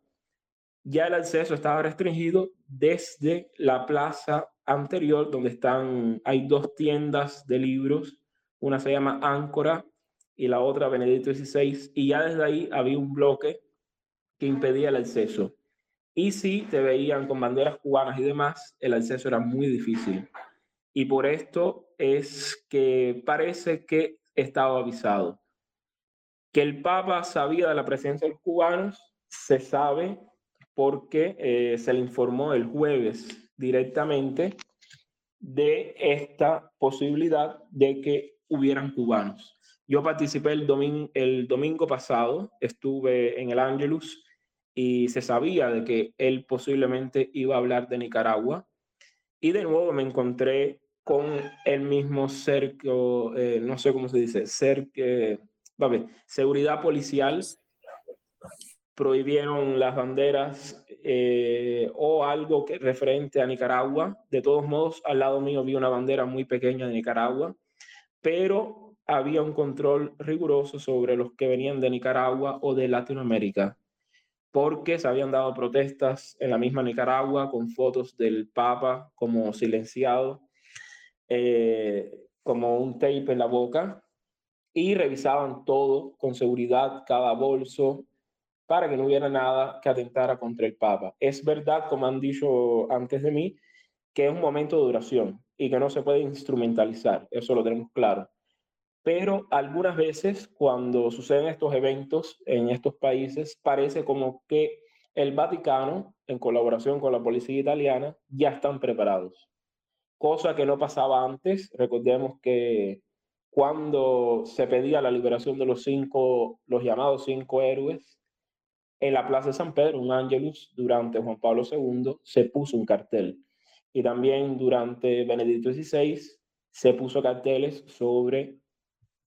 ya el acceso estaba restringido desde la plaza anterior donde están, hay dos tiendas de libros, una se llama Áncora y la otra Benedicto XVI, y ya desde ahí había un bloque que impedía el acceso. Y si te veían con banderas cubanas y demás, el acceso era muy difícil. Y por esto es que parece que estaba avisado. Que el Papa sabía de la presencia de los cubanos, se sabe porque eh, se le informó el jueves directamente de esta posibilidad de que hubieran cubanos. Yo participé el, domingo, el domingo pasado, estuve en el Angelus y se sabía de que él posiblemente iba a hablar de Nicaragua. Y de nuevo me encontré con el mismo cerco, eh, no sé cómo se dice, cerco, va a ver, seguridad policial. Prohibieron las banderas eh, o algo que referente a Nicaragua. De todos modos, al lado mío vi una bandera muy pequeña de Nicaragua, pero había un control riguroso sobre los que venían de Nicaragua o de Latinoamérica, porque se habían dado protestas en la misma Nicaragua con fotos del Papa como silenciado, eh, como un tape en la boca, y revisaban todo con seguridad, cada bolso, para que no hubiera nada que atentara contra el Papa. Es verdad, como han dicho antes de mí, que es un momento de duración y que no se puede instrumentalizar, eso lo tenemos claro pero algunas veces cuando suceden estos eventos en estos países, parece como que el Vaticano, en colaboración con la policía italiana, ya están preparados. Cosa que no pasaba antes. Recordemos que cuando se pedía la liberación de los cinco, los llamados cinco héroes, en la Plaza de San Pedro, un ángelus, durante Juan Pablo II, se puso un cartel. Y también durante Benedicto XVI se puso carteles sobre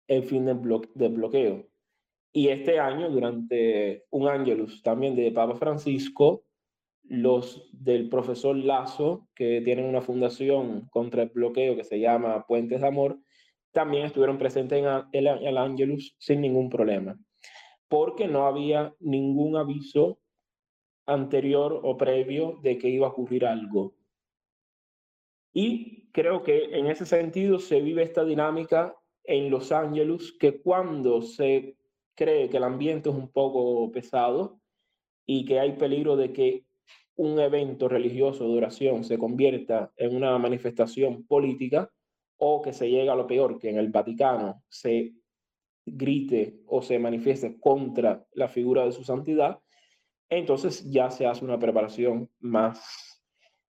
el fin del, bloqueo. Y este año, durante un Angelus también de Papa Francisco, los del profesor Lazo, que tienen una fundación contra el bloqueo que se llama Puentes de Amor, también estuvieron presentes en el, el Angelus sin ningún problema, porque no había ningún aviso anterior o previo de que iba a ocurrir algo. Y creo que en ese sentido se vive esta dinámica en Los Ángeles que cuando se cree que el ambiente es un poco pesado y que hay peligro de que un evento religioso de oración se convierta en una manifestación política o que se llegue a lo peor, que en el Vaticano se grite o se manifieste contra la figura de su santidad, entonces ya se hace una preparación más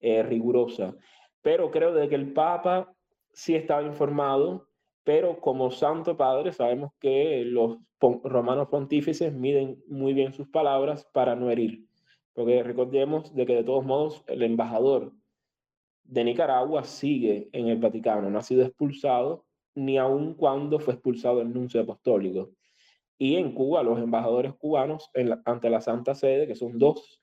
eh, rigurosa. Pero creo de que el Papa sí estaba informado pero como Santo Padre sabemos que los romanos pontífices miden muy bien sus palabras para no herir, porque recordemos de que de todos modos el embajador de Nicaragua sigue en el Vaticano, no ha sido expulsado ni aun cuando fue expulsado el nuncio apostólico. Y en Cuba, los embajadores cubanos ante la Santa Sede, que son dos,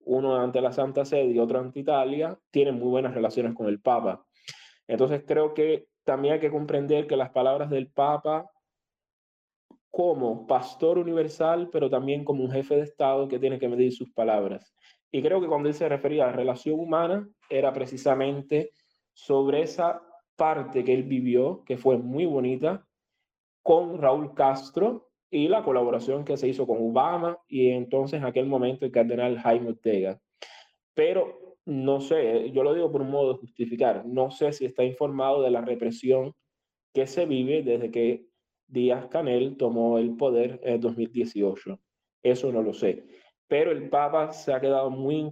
uno ante la Santa Sede y otro ante Italia, tienen muy buenas relaciones con el Papa. Entonces creo que también hay que comprender que las palabras del Papa como pastor universal, pero también como un jefe de Estado que tiene que medir sus palabras. Y creo que cuando él se refería a la relación humana, era precisamente sobre esa parte que él vivió, que fue muy bonita, con Raúl Castro y la colaboración que se hizo con Obama y entonces en aquel momento el cardenal Jaime Ortega. Pero no sé, yo lo digo por un modo de justificar, no sé si está informado de la represión que se vive desde que Díaz Canel tomó el poder en 2018. Eso no lo sé. Pero el Papa se ha quedado muy,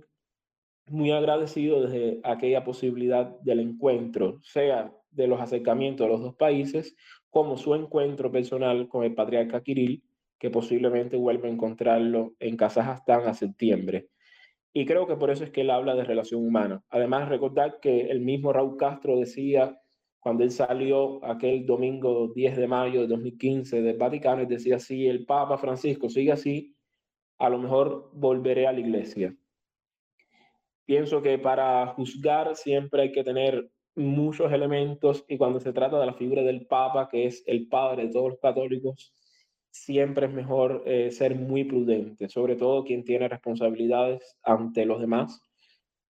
muy agradecido desde aquella posibilidad del encuentro, sea de los acercamientos de los dos países, como su encuentro personal con el patriarca Kirill, que posiblemente vuelva a encontrarlo en Kazajstán a septiembre. Y creo que por eso es que él habla de relación humana. Además, recordar que el mismo Raúl Castro decía cuando él salió aquel domingo 10 de mayo de 2015 del Vaticano, decía, si el Papa Francisco sigue así, a lo mejor volveré a la iglesia. Pienso que para juzgar siempre hay que tener muchos elementos y cuando se trata de la figura del Papa, que es el padre de todos los católicos, siempre es mejor eh, ser muy prudente, sobre todo quien tiene responsabilidades ante los demás,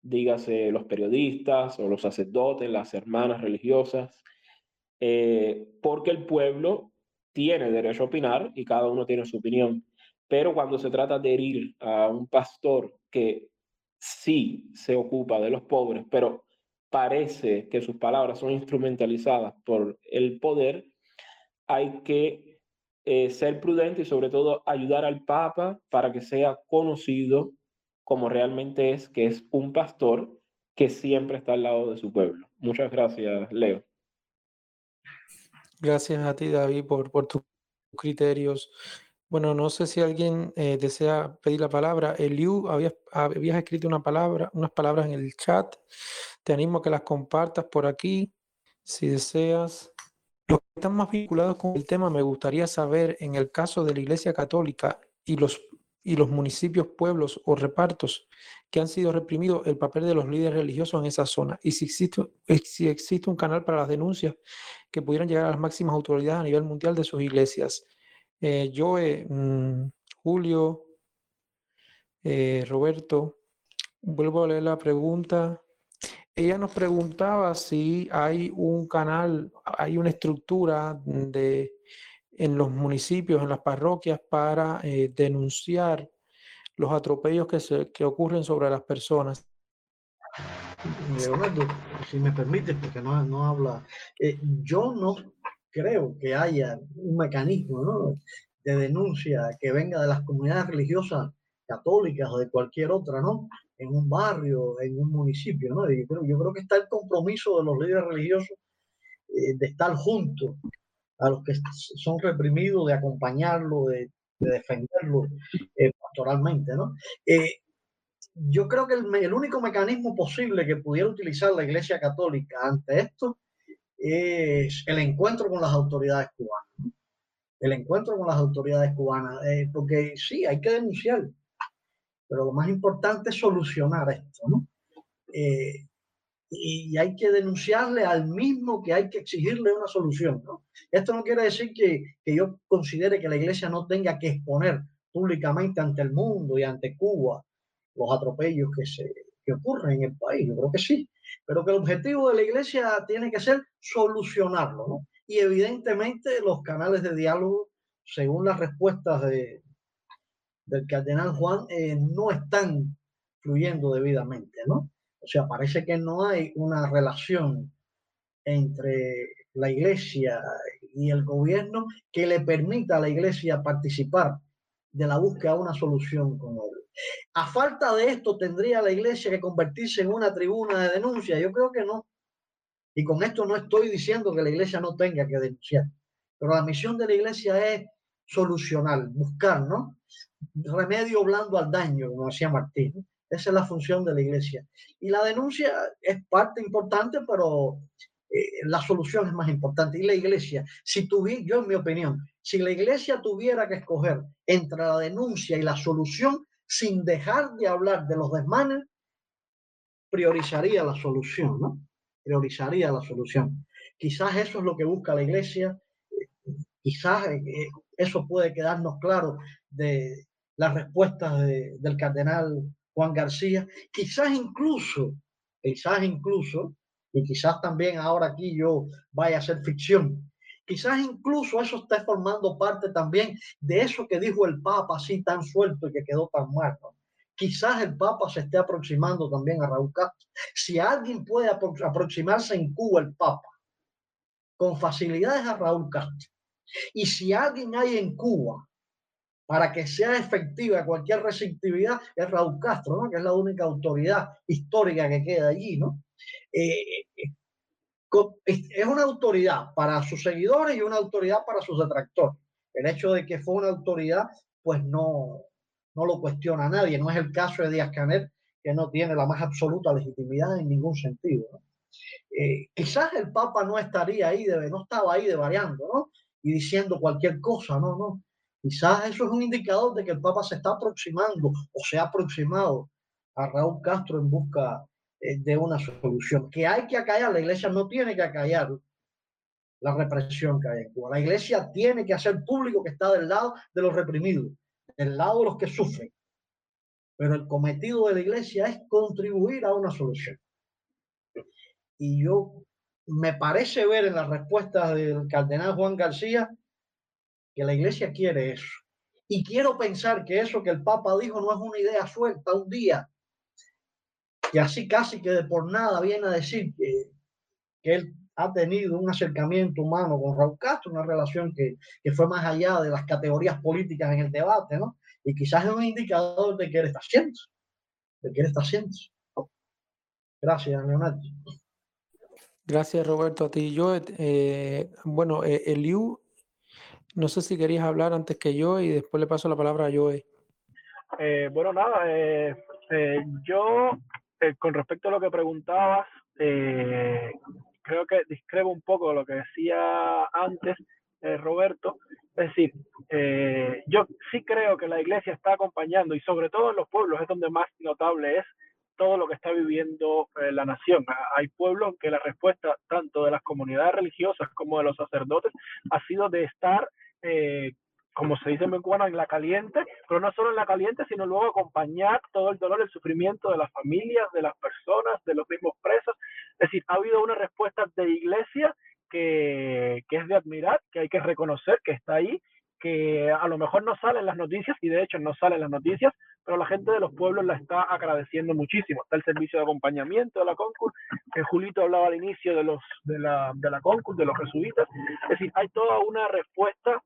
dígase los periodistas o los sacerdotes, las hermanas religiosas, eh, porque el pueblo tiene derecho a opinar y cada uno tiene su opinión. Pero cuando se trata de herir a un pastor que sí se ocupa de los pobres, pero parece que sus palabras son instrumentalizadas por el poder, hay que eh, ser prudente y sobre todo ayudar al Papa para que sea conocido como realmente es, que es un pastor que siempre está al lado de su pueblo. Muchas gracias, Leo. Gracias a ti, David, por, tus criterios. Bueno, no sé si alguien eh, desea pedir la palabra. Eliu, habías, habías escrito una palabra, unas palabras en el chat. Te animo a que las compartas por aquí, si deseas. Los que están más vinculados con el tema, me gustaría saber, en el caso de la Iglesia Católica y los, y los municipios, pueblos o repartos que han sido reprimidos, el papel de los líderes religiosos en esa zona. Y si existe, si existe un canal para las denuncias que pudieran llegar a las máximas autoridades a nivel mundial de sus iglesias. Eh, Joe, mm, Julio, eh, Roberto, vuelvo a leer la pregunta. Ella nos preguntaba si hay un canal, hay una estructura de, en los municipios, en las parroquias, para eh, denunciar los atropellos que, se, que ocurren sobre las personas. Leonardo, si me permite, porque no, no habla, eh, yo no creo que haya un mecanismo de denuncia que venga de las comunidades religiosas católicas o de cualquier otra, ¿no? en un barrio, en un municipio, ¿no? Yo creo, yo creo que está el compromiso de los líderes religiosos eh, de estar juntos a los que son reprimidos, de acompañarlo, de, de eh, pastoralmente, ¿no? Eh, yo creo que el, el, único mecanismo posible que pudiera utilizar la Iglesia Católica ante esto es el encuentro con las autoridades cubanas. El encuentro con las autoridades cubanas, eh, porque sí, hay que denunciar, pero lo más importante es solucionar esto, ¿no? Eh, y hay que denunciarle al mismo que hay que exigirle una solución, ¿no? Esto no quiere decir que, que yo considere que la iglesia no tenga que exponer públicamente ante el mundo y ante Cuba los atropellos que, se, que ocurren en el país, yo creo que sí, pero que el objetivo de la iglesia tiene que ser solucionarlo, ¿no? Y evidentemente los canales de diálogo, según las respuestas de, del cardenal Juan eh, no están fluyendo debidamente, ¿no? O sea, parece que no hay una relación entre la iglesia y el gobierno que le permita a la iglesia participar de la búsqueda de una solución con él. A falta de esto, ¿tendría la iglesia que convertirse en una tribuna de denuncia? Yo creo que no. Y con esto no estoy diciendo que la iglesia no tenga que denunciar, pero la misión de la iglesia es solucionar, buscar, ¿no? Remedio blando al daño, como decía Martín. Esa es la función de la iglesia. Y la denuncia es parte importante, pero eh, la solución es más importante. Y la iglesia, si tuviera, yo en mi opinión, si la iglesia tuviera que escoger entre la denuncia y la solución, sin dejar de hablar de los desmanes, priorizaría la solución, ¿no? Priorizaría la solución. Quizás eso es lo que busca la iglesia, quizás eh, eso puede quedarnos claro de, las respuestas de, del cardenal Juan García, quizás incluso, quizás incluso, y quizás también ahora aquí yo vaya a hacer ficción, Quizás incluso eso esté formando parte también de eso que dijo el Papa así tan suelto y que quedó tan mal. Quizás el Papa se esté aproximando también a Raúl Castro. Si alguien puede aproximarse en Cuba el Papa con facilidades a Raúl Castro, y si alguien hay en Cuba para que sea efectiva cualquier receptividad, es Raúl Castro, ¿no? que es la única autoridad histórica que queda allí. ¿no? Eh, es una autoridad para sus seguidores y una autoridad para sus detractores. El hecho de que fue una autoridad, pues no, no lo cuestiona nadie. No es el caso de Díaz Canel, que no tiene la más absoluta legitimidad en ningún sentido. Eh, quizás el Papa no estaría ahí, de, no estaba ahí de variando, ¿no? Y diciendo cualquier cosa, no, no. Quizás eso es un indicador de que el Papa se está aproximando o se ha aproximado a Raúl Castro en busca eh, de una solución. Que hay que acallar, la iglesia no tiene que acallar la represión que hay en Cuba. La iglesia tiene que hacer público que está del lado de los reprimidos, del lado de los que sufren. Pero el cometido de la iglesia es contribuir a una solución. Y yo me parece ver en las respuestas del cardenal Juan García que la iglesia quiere eso. Y quiero pensar que eso que el Papa dijo no es una idea suelta un día, y así casi que de por nada viene a decir que, él ha tenido un acercamiento humano con Raúl Castro, una relación que, que, fue más allá de las categorías políticas en el debate, ¿no? Y quizás es un indicador de que él está haciendo, de que él está haciendo. Gracias, Leonardo. Gracias, Roberto. A ti, yo, eh, bueno, eh, Eliu, no sé si querías hablar antes que yo y después le paso la palabra a Joe. Eh, bueno, nada, eh, eh, yo eh, con respecto a lo que preguntabas, eh, creo que discrepo un poco lo que decía antes eh, Roberto. Es decir, yo sí creo que la iglesia está acompañando y sobre todo en los pueblos es donde más notable es todo lo que está viviendo la nación. Hay pueblos que la respuesta tanto de las comunidades religiosas como de los sacerdotes ha sido de estar como se dice en cubano, en la caliente, pero no solo en la caliente, sino luego acompañar todo el dolor, el sufrimiento de las familias, de las personas, de los mismos presos. Es decir, ha habido una respuesta de iglesia que es de admirar, que hay que reconocer que está ahí, que a lo mejor no sale en las noticias, y de hecho no sale en las noticias, pero la gente de los pueblos la está agradeciendo muchísimo. Está el servicio de acompañamiento de la CONCUR, que Julito hablaba al inicio de, los, de, la, de la CONCUR, de los jesuitas. Es decir, hay toda una respuesta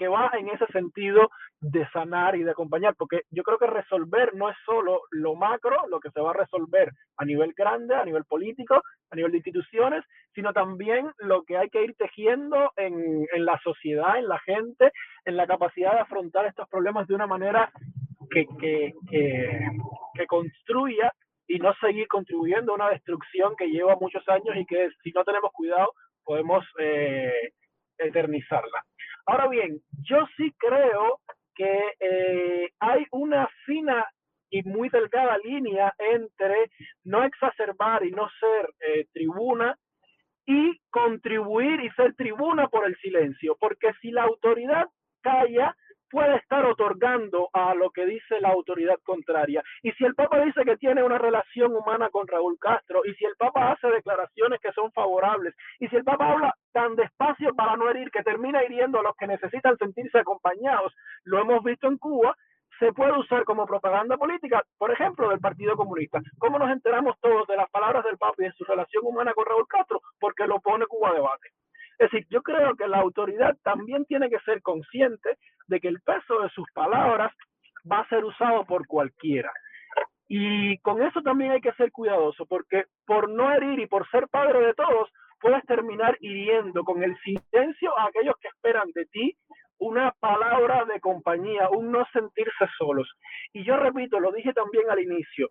que va en ese sentido de sanar y de acompañar, porque yo creo que resolver no es solo lo macro, lo que se va a resolver a nivel grande, a nivel político, a nivel de instituciones, sino también lo que hay que ir tejiendo en, en la sociedad, en la gente, en la capacidad de afrontar estos problemas de una manera que, que, que, construya y no seguir contribuyendo a una destrucción que lleva muchos años y que si no tenemos cuidado podemos eh, eternizarla. Ahora bien, yo sí creo que eh, hay una fina y muy delgada línea entre no exacerbar y no ser eh, tribuna y contribuir y ser tribuna por el silencio, porque si la autoridad calla, puede estar otorgando a lo que dice la autoridad contraria. Y si el Papa dice que tiene una relación humana con Raúl Castro, y si el Papa hace declaraciones que son favorables, y si el Papa habla tan despacio para no herir, que termina hiriendo a los que necesitan sentirse acompañados, lo hemos visto en Cuba, se puede usar como propaganda política, por ejemplo, del Partido Comunista. ¿Cómo nos enteramos todos de las palabras del Papa y de su relación humana con Raúl Castro? Porque lo pone Cuba a debate. Es decir, yo creo que la autoridad también tiene que ser consciente de que el peso de sus palabras va a ser usado por cualquiera. Y con eso también hay que ser cuidadoso, porque por no herir y por ser padre de todos, puedes terminar hiriendo con el silencio a aquellos que esperan de ti una palabra de compañía, un no sentirse solos. Y yo repito, lo dije también al inicio,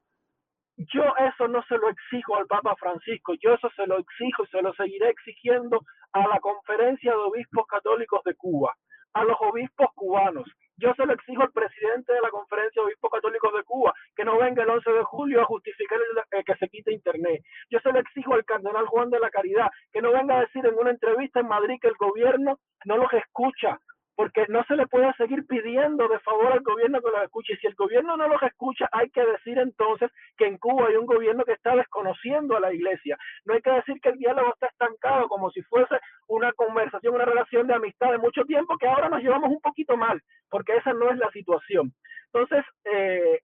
yo eso no se lo exijo al Papa Francisco, yo eso se lo exijo y se lo seguiré exigiendo a la Conferencia de Obispos Católicos de Cuba, a los obispos cubanos. Yo se lo exijo al presidente de la Conferencia de Obispos Católicos de Cuba, que no venga el 11 de julio a justificar el, que se quite Internet. Yo se lo exijo al cardenal Juan de la Caridad, que no venga a decir en una entrevista en Madrid que el gobierno no los escucha, porque no se le puede seguir pidiendo de favor al gobierno que los escuche. Y si el gobierno no los escucha, hay que decir entonces que en Cuba hay un gobierno que está desconociendo a la iglesia. No hay que decir que el diálogo está estancado como si fuese una conversación, una relación de amistad de mucho tiempo que ahora nos llevamos un poquito mal, porque esa no es la situación. Entonces, eh,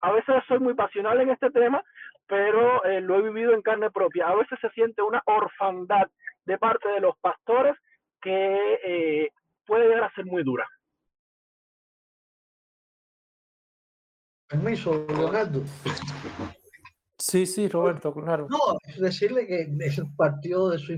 a veces soy muy pasional en este tema, pero eh, lo he vivido en carne propia. A veces se siente una orfandad de parte de los pastores que eh, puede llegar a ser muy dura. Permiso, Leonardo. Sí, sí, Roberto, claro. No, es decirle que el partido de su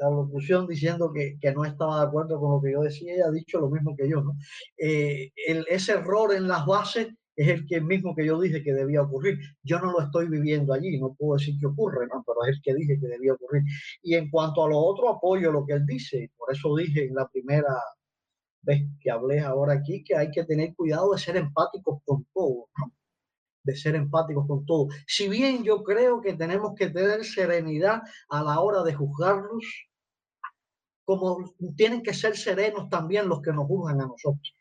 alocución diciendo que, que, no estaba de acuerdo con lo que yo decía, ella ha dicho lo mismo que yo, ¿no? Eh, el, ese error en las bases es el que mismo que yo dije que debía ocurrir. Yo no lo estoy viviendo allí, no puedo decir que ocurre, ¿no? Pero es el que dije que debía ocurrir. Y en cuanto a lo otro, apoyo lo que él dice. Por eso dije en la primera vez que hablé ahora aquí que hay que tener cuidado de ser empáticos con todo, ¿no? de ser empáticos con todo. Si bien yo creo que tenemos que tener serenidad a la hora de juzgarlos, como tienen que ser serenos también los que nos juzgan a nosotros.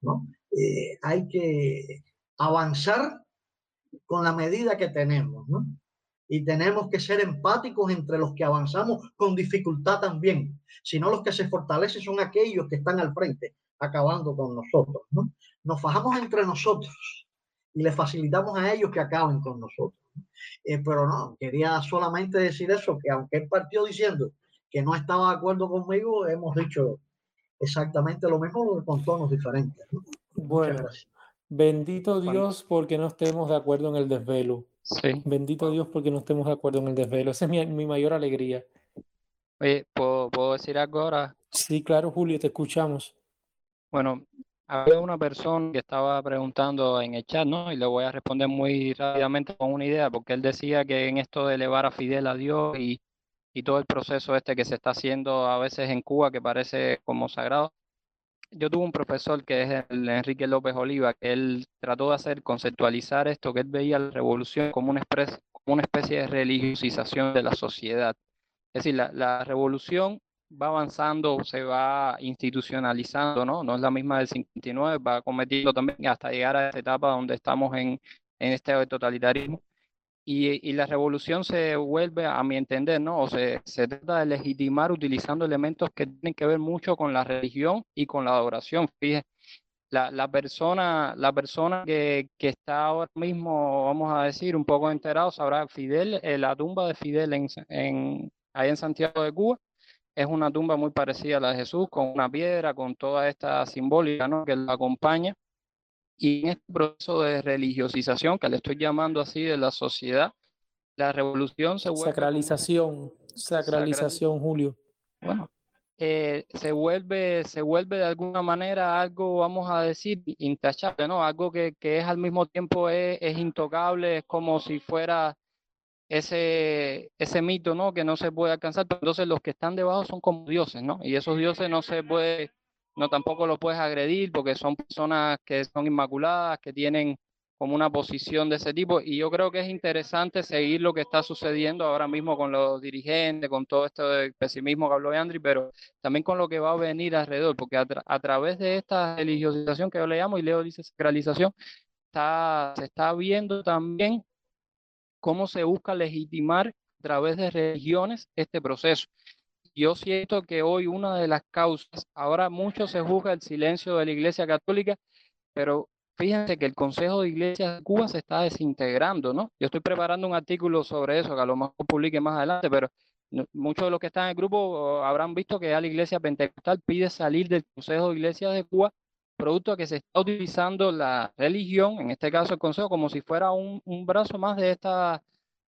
¿no? Eh, hay que avanzar con la medida que tenemos, ¿no? Y tenemos que ser empáticos entre los que avanzamos con dificultad también. Si no, los que se fortalecen son aquellos que están al frente, acabando con nosotros, ¿no? Nos fajamos entre nosotros y le facilitamos a ellos que acaben con nosotros. Eh, pero no, quería solamente decir eso, que aunque él partió diciendo que no estaba de acuerdo conmigo, hemos dicho exactamente lo mismo con tonos diferentes. Bueno, bendito Dios porque no estemos de acuerdo en el desvelo. Sí. Bendito Dios porque no estemos de acuerdo en el desvelo. Esa es mi, mi mayor alegría. Oye, ¿puedo, ¿puedo decir algo ahora? Sí, claro, Julio, te escuchamos. Bueno, había una persona que estaba preguntando en el chat, ¿no? Y le voy a responder muy rápidamente con una idea, porque él decía que en esto de elevar a Fidel a Dios y, y todo el proceso este que se está haciendo a veces en Cuba, que parece como sagrado. Yo tuve un profesor que es el Enrique López Oliva, que él trató de hacer conceptualizar esto, que él veía la revolución como una, como una especie de religiosización de la sociedad. Es decir, la, la revolución va avanzando, se va institucionalizando, ¿no? No es la misma del 59, va cometiendo también hasta llegar a esta etapa donde estamos en, en este totalitarismo. Y, la revolución se vuelve, a mi entender, ¿no? O se, se trata de legitimar utilizando elementos que tienen que ver mucho con la religión y con la adoración. Fíjese, la, la persona, la persona que, que, está ahora mismo, vamos a decir, un poco enterado, sabrá Fidel, eh, la tumba de Fidel en, en, ahí en Santiago de Cuba, es una tumba muy parecida a la de Jesús, con una piedra, con toda esta simbólica ¿no? que la acompaña. Y en este proceso de religiosización, que le estoy llamando así, de la sociedad, la revolución se vuelve... Sacralización, sacralización, Julio. Bueno, eh, se, vuelve, se vuelve de alguna manera algo, vamos a decir, intachable, ¿no? Algo que, que es al mismo tiempo es, es intocable, es como si fuera ese, ese mito, ¿no? Que no se puede alcanzar, entonces los que están debajo son como dioses, ¿no? Y esos dioses no se puede, no tampoco los puedes agredir porque son personas que son inmaculadas, que tienen como una posición de ese tipo. Y yo creo que es interesante seguir lo que está sucediendo ahora mismo con los dirigentes, con todo esto de pesimismo que habló Andri, pero también con lo que va a venir alrededor, porque a, a través de esta religiosización que yo le llamo, y Leo dice sacralización, está, se está viendo también cómo se busca legitimar a través de religiones este proceso. Yo siento que hoy una de las causas, ahora mucho se juzga el silencio de la Iglesia Católica, pero fíjense que el Consejo de Iglesias de Cuba se está desintegrando, ¿no? Yo estoy preparando un artículo sobre eso, que a lo mejor publique más adelante, pero muchos de los que están en el grupo habrán visto que ya la Iglesia Pentecostal pide salir del Consejo de Iglesias de Cuba producto de que se está utilizando la religión, en este caso el Consejo, como si fuera un, un brazo más de, esta,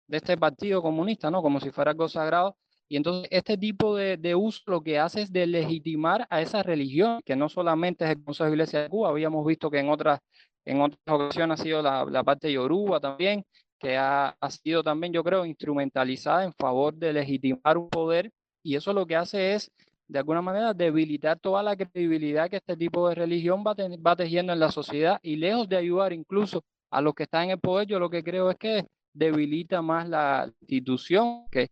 de este partido comunista, ¿no? Como si fuera algo sagrado. Y entonces este tipo de, de, uso lo que hace es de legitimar a esa religión, que no solamente es el Consejo de Iglesia de Cuba, habíamos visto que en otras, en otras ocasiones ha sido la, la parte Yoruba también, que ha, ha sido también, yo creo, instrumentalizada en favor de legitimar un poder, y eso lo que hace es de alguna manera debilitar toda la credibilidad que este tipo de religión va, va tejiendo en la sociedad y lejos de ayudar incluso a los que están en el poder, yo lo que creo es que debilita más la institución, que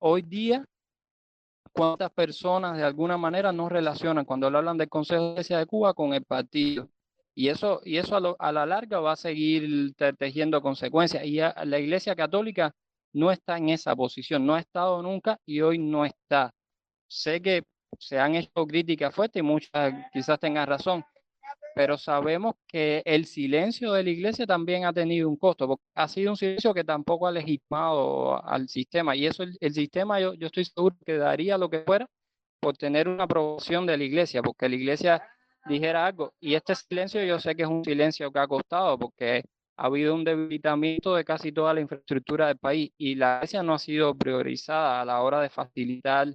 hoy día cuántas personas de alguna manera no relacionan cuando hablan del Consejo de Iglesia de Cuba con el partido. Y eso, y eso a, la larga va a seguir tejiendo consecuencias. Y la Iglesia Católica no está en esa posición, no ha estado nunca y hoy no está. Sé que se han hecho críticas fuertes y muchas quizás tengan razón, pero sabemos que el silencio de la iglesia también ha tenido un costo, porque ha sido un silencio que tampoco ha legitimado al sistema y eso el, sistema yo, yo estoy seguro que daría lo que fuera por tener una aprobación de la iglesia, porque la iglesia dijera algo. Y este silencio yo sé que es un silencio que ha costado, porque ha habido un debilitamiento de casi toda la infraestructura del país y la iglesia no ha sido priorizada a la hora de facilitar,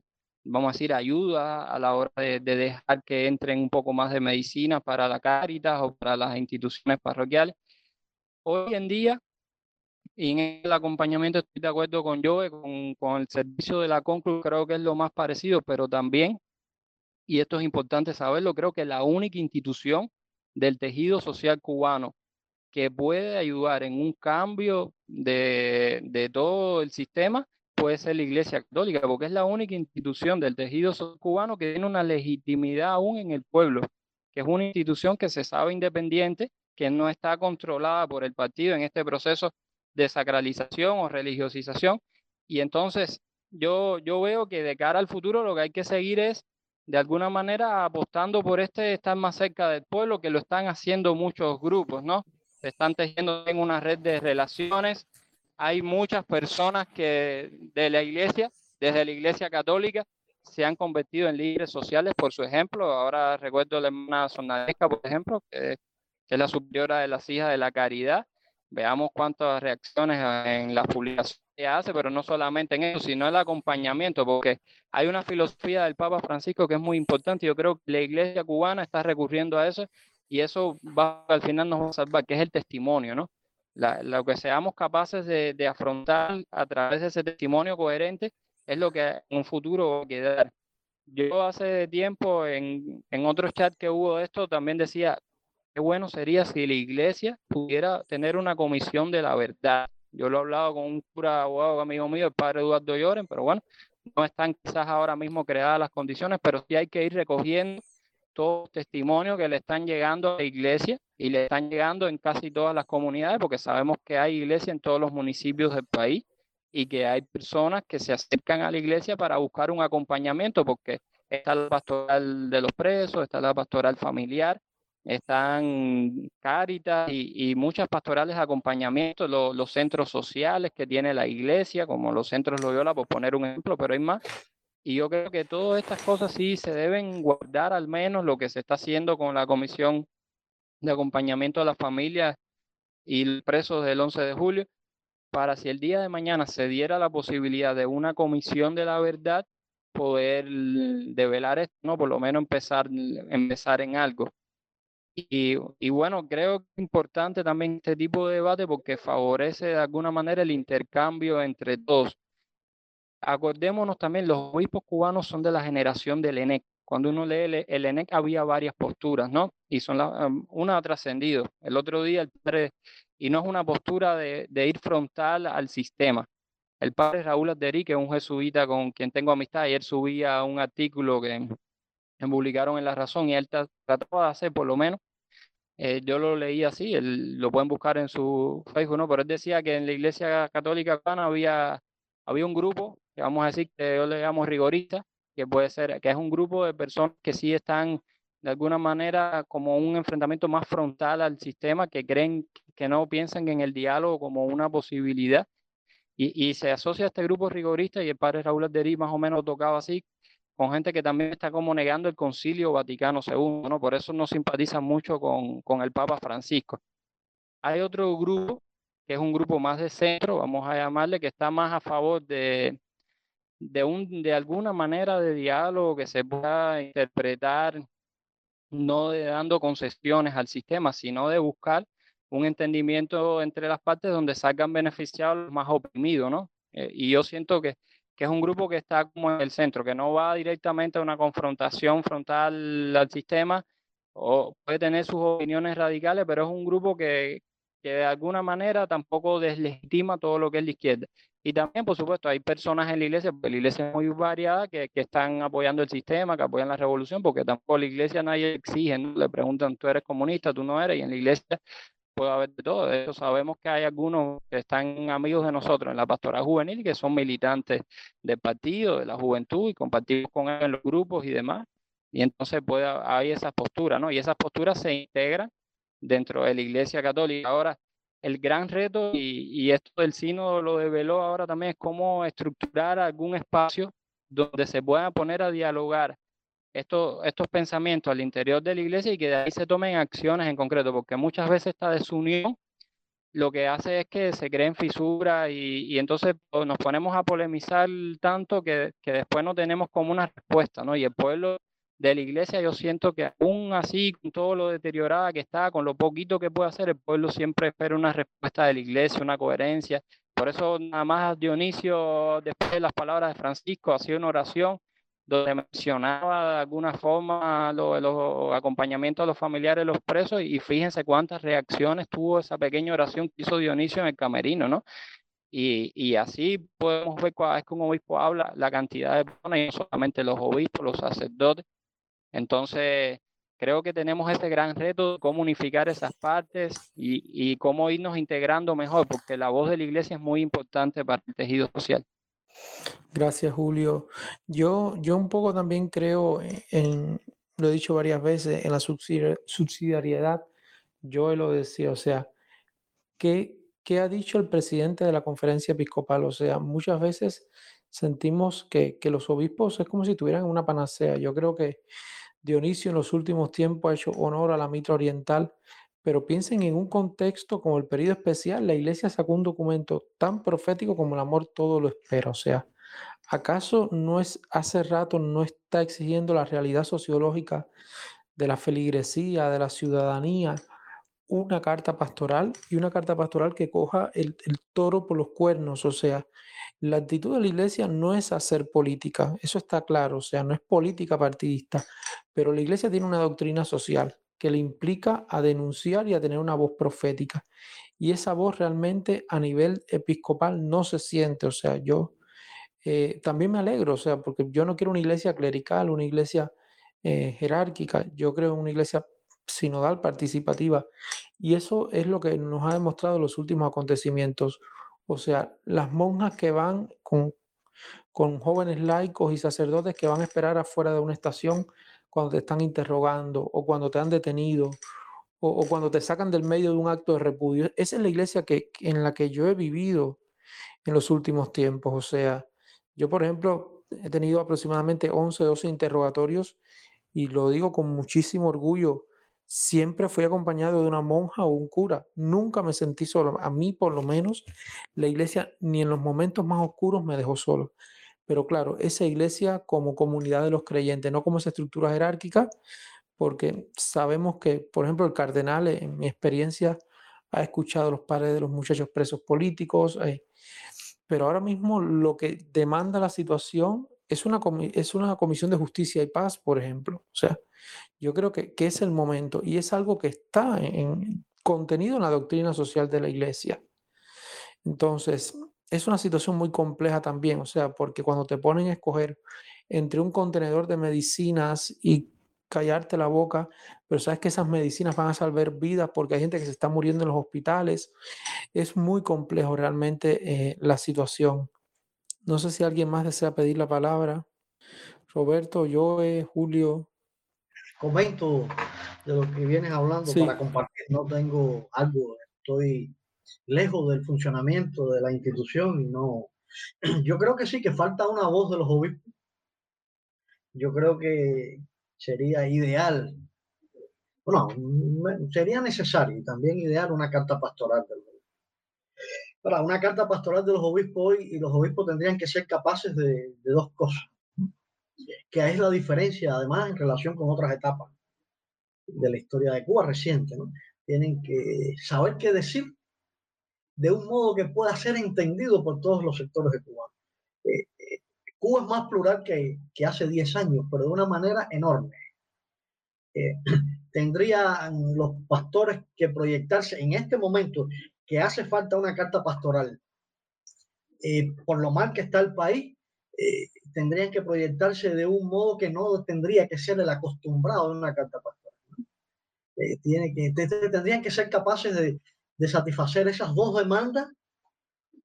vamos a decir, ayuda, a la hora de, dejar que entren un poco más de medicina para la Cáritas o para las instituciones parroquiales. Hoy en día, y en el acompañamiento estoy de acuerdo con Joe, con, con el servicio de la Conclu, creo que es lo más parecido, pero también, y esto es importante saberlo, creo que la única institución del tejido social cubano que puede ayudar en un cambio de, de todo el sistema puede ser la Iglesia Católica, porque es la única institución del tejido cubano que tiene una legitimidad aún en el pueblo, que es una institución que se sabe independiente, que no está controlada por el partido en este proceso de sacralización o religiosización. Y entonces yo, yo veo que de cara al futuro lo que hay que seguir es de alguna manera apostando por este estar más cerca del pueblo, que lo están haciendo muchos grupos, ¿no? se están tejiendo en una red de relaciones. Hay muchas personas que de la iglesia, desde la iglesia católica, se han convertido en líderes sociales por su ejemplo. Ahora recuerdo la hermana Sonadesca, por ejemplo, que, es la superiora de las hijas de la caridad. Veamos cuántas reacciones en las publicaciones hace, pero no solamente en eso, sino el acompañamiento, porque hay una filosofía del Papa Francisco que es muy importante. Yo creo que la iglesia cubana está recurriendo a eso y eso va, al final nos va a salvar, que es el testimonio, ¿no? Lo que seamos capaces de, afrontar a través de ese testimonio coherente es lo que en un futuro va a quedar. Yo hace tiempo en, otros chats que hubo de esto también decía, qué bueno sería si la iglesia pudiera tener una comisión de la verdad. Yo lo he hablado con un cura abogado amigo mío, el padre Eduardo Lloren, pero bueno, no están quizás ahora mismo creadas las condiciones, pero sí hay que ir recogiendo todos testimonios que le están llegando a la iglesia y le están llegando en casi todas las comunidades, porque sabemos que hay iglesia en todos los municipios del país y que hay personas que se acercan a la iglesia para buscar un acompañamiento, porque está la pastoral de los presos, está la pastoral familiar, están Cáritas y, muchas pastorales de acompañamiento, los centros sociales que tiene la iglesia, como los centros Loyola, por poner un ejemplo, pero hay más, y yo creo que todas estas cosas sí se deben guardar al menos lo que se está haciendo con la Comisión de Acompañamiento a las Familias y presos del 11 de julio, para si el día de mañana se diera la posibilidad de una comisión de la verdad, poder develar esto, ¿no? Por lo menos empezar, empezar en algo. Y, y, bueno, creo que es importante también este tipo de debate porque favorece de alguna manera el intercambio entre todos acordémonos también, los obispos cubanos son de la generación del ENEC. Cuando uno lee el, ENEC había varias posturas, ¿no? Y son la, una ha trascendido. El otro día el padre, y no es una postura de, ir frontal al sistema. El padre Raúl Adderí, que es un jesuita con quien tengo amistad, ayer subía un artículo que, publicaron en La Razón y él trataba de hacer por lo menos eh, yo lo leí así, él, lo pueden buscar en su Facebook, ¿no? Pero él decía que en la Iglesia Católica Cubana había, había un grupo que vamos a decir que yo le llamo rigorista, que puede ser, que es un grupo de personas que sí están de alguna manera como un enfrentamiento más frontal al sistema, que creen que no piensan en el diálogo como una posibilidad. Y, y se asocia a este grupo rigorista y el padre Raúl Alderí más o menos tocaba así, con gente que también está como negando el concilio Vaticano II, ¿no? Por eso no simpatiza mucho con, con el Papa Francisco. Hay otro grupo, que es un grupo más de centro, vamos a llamarle, que está más a favor de, de, un, de alguna manera de diálogo que se pueda interpretar, no de dando concesiones al sistema, sino de buscar un entendimiento entre las partes donde salgan beneficiados los más oprimidos, ¿no? Eh, y yo siento que, que es un grupo que está como en el centro, que no va directamente a una confrontación frontal al sistema, o puede tener sus opiniones radicales, pero es un grupo que, que de alguna manera tampoco deslegitima todo lo que es la izquierda. Y también, por supuesto, hay personas en la iglesia, porque la iglesia es muy variada, que, que están apoyando el sistema, que apoyan la revolución, porque tampoco la iglesia nadie exige, ¿no? le preguntan, tú eres comunista, tú no eres, y en la iglesia puede haber de todo. De sabemos que hay algunos que están amigos de nosotros en la pastoral juvenil que son militantes del partido, de la juventud, y compartimos con ellos en los grupos y demás. Y entonces puede, hay esas posturas, ¿no? Y esas posturas se integran dentro de la Iglesia Católica. Ahora, el gran reto, y, esto del sínodo lo develó ahora también, es cómo estructurar algún espacio donde se pueda poner a dialogar estos, estos pensamientos al interior de la iglesia y que de ahí se tomen acciones en concreto, porque muchas veces esta desunión lo que hace es que se creen fisuras y, y entonces nos ponemos a polemizar tanto que, que, después no tenemos como una respuesta, ¿no? Y el pueblo de la iglesia, yo siento que aún así, con todo lo deteriorada que está, con lo poquito que puede hacer, el pueblo siempre espera una respuesta de la iglesia, una coherencia. Por eso nada más Dionisio, después de las palabras de Francisco, hacía una oración donde mencionaba de alguna forma los, los acompañamientos a los familiares de los presos y fíjense cuántas reacciones tuvo esa pequeña oración que hizo Dionisio en el camerino, ¿no? Y, y así podemos ver cada vez que un obispo habla la cantidad de personas, y no solamente los obispos, los sacerdotes. Entonces, creo que tenemos este gran reto de cómo unificar esas partes y, y cómo irnos integrando mejor, porque la voz de la iglesia es muy importante para el tejido social. Gracias, Julio. Yo, yo un poco también creo en, lo he dicho varias veces, en la subsidiariedad. Yo lo decía, o sea, ¿qué, ¿qué ha dicho el presidente de la conferencia episcopal? O sea, muchas veces sentimos que, que los obispos es como si tuvieran una panacea. Yo creo que Dionisio en los últimos tiempos ha hecho honor a la mitra oriental, pero piensen en un contexto como el periodo especial, la iglesia sacó un documento tan profético como el amor todo lo espera. O sea, ¿acaso no es hace rato no está exigiendo la realidad sociológica de la feligresía, de la ciudadanía, una carta pastoral y una carta pastoral que coja el, el toro por los cuernos? O sea, la actitud de la iglesia no es hacer política, eso está claro, o sea, no es política partidista, pero la iglesia tiene una doctrina social que le implica a denunciar y a tener una voz profética. Y esa voz realmente a nivel episcopal no se siente. O sea, yo eh, también me alegro, o sea, porque yo no quiero una iglesia clerical, una iglesia eh, jerárquica, yo creo en una iglesia sinodal, participativa. Y eso es lo que nos ha demostrado los últimos acontecimientos. O sea, las monjas que van con, con jóvenes laicos y sacerdotes que van a esperar afuera de una estación cuando te están interrogando o cuando te han detenido o, cuando te sacan del medio de un acto de repudio. Esa es la iglesia que, en la que yo he vivido en los últimos tiempos. O sea, yo, por ejemplo, he tenido aproximadamente 11, 12 interrogatorios y lo digo con muchísimo orgullo. Siempre fui acompañado de una monja o un cura. Nunca me sentí solo. A mí, por lo menos, la iglesia ni en los momentos más oscuros me dejó solo. Pero claro, esa iglesia como comunidad de los creyentes, no como esa estructura jerárquica, porque sabemos que, por ejemplo, el cardenal, en mi experiencia, ha escuchado los padres de los muchachos presos políticos, eh, pero ahora mismo lo que demanda la situación es una, es una comisión de justicia y paz, por ejemplo. O sea, yo creo que, que es el momento y es algo que está en, en, contenido en la doctrina social de la iglesia. Entonces, es una situación muy compleja también, o sea, porque cuando te ponen a escoger entre un contenedor de medicinas y callarte la boca, pero sabes que esas medicinas van a salvar vidas porque hay gente que se está muriendo en los hospitales, es muy complejo realmente eh, la situación. No sé si alguien más desea pedir la palabra. Roberto, yo, Julio. Comento de lo que vienes hablando sí. para compartir. No tengo algo, estoy lejos del funcionamiento de la institución y no. Yo creo que sí, que falta una voz de los obispos. Yo creo que sería ideal, bueno, sería necesario y también ideal una carta pastoral del Para una carta pastoral de los obispos hoy y los obispos tendrían que ser capaces de, dos cosas, que es la diferencia además en relación con otras etapas de la historia de Cuba reciente, ¿no? Tienen que saber qué decir de un modo que pueda ser entendido por todos los sectores de Cuba. Eh, eh, Cuba es más plural que, que, hace 10 años, pero de una manera enorme. Eh, tendrían los pastores que proyectarse en este momento que hace falta una carta pastoral. Eh, por lo mal que está el país, eh, tendrían que proyectarse de un modo que no tendría que ser el acostumbrado de una carta pastoral. eh, tiene que, tendrían que ser capaces de, de satisfacer esas dos demandas,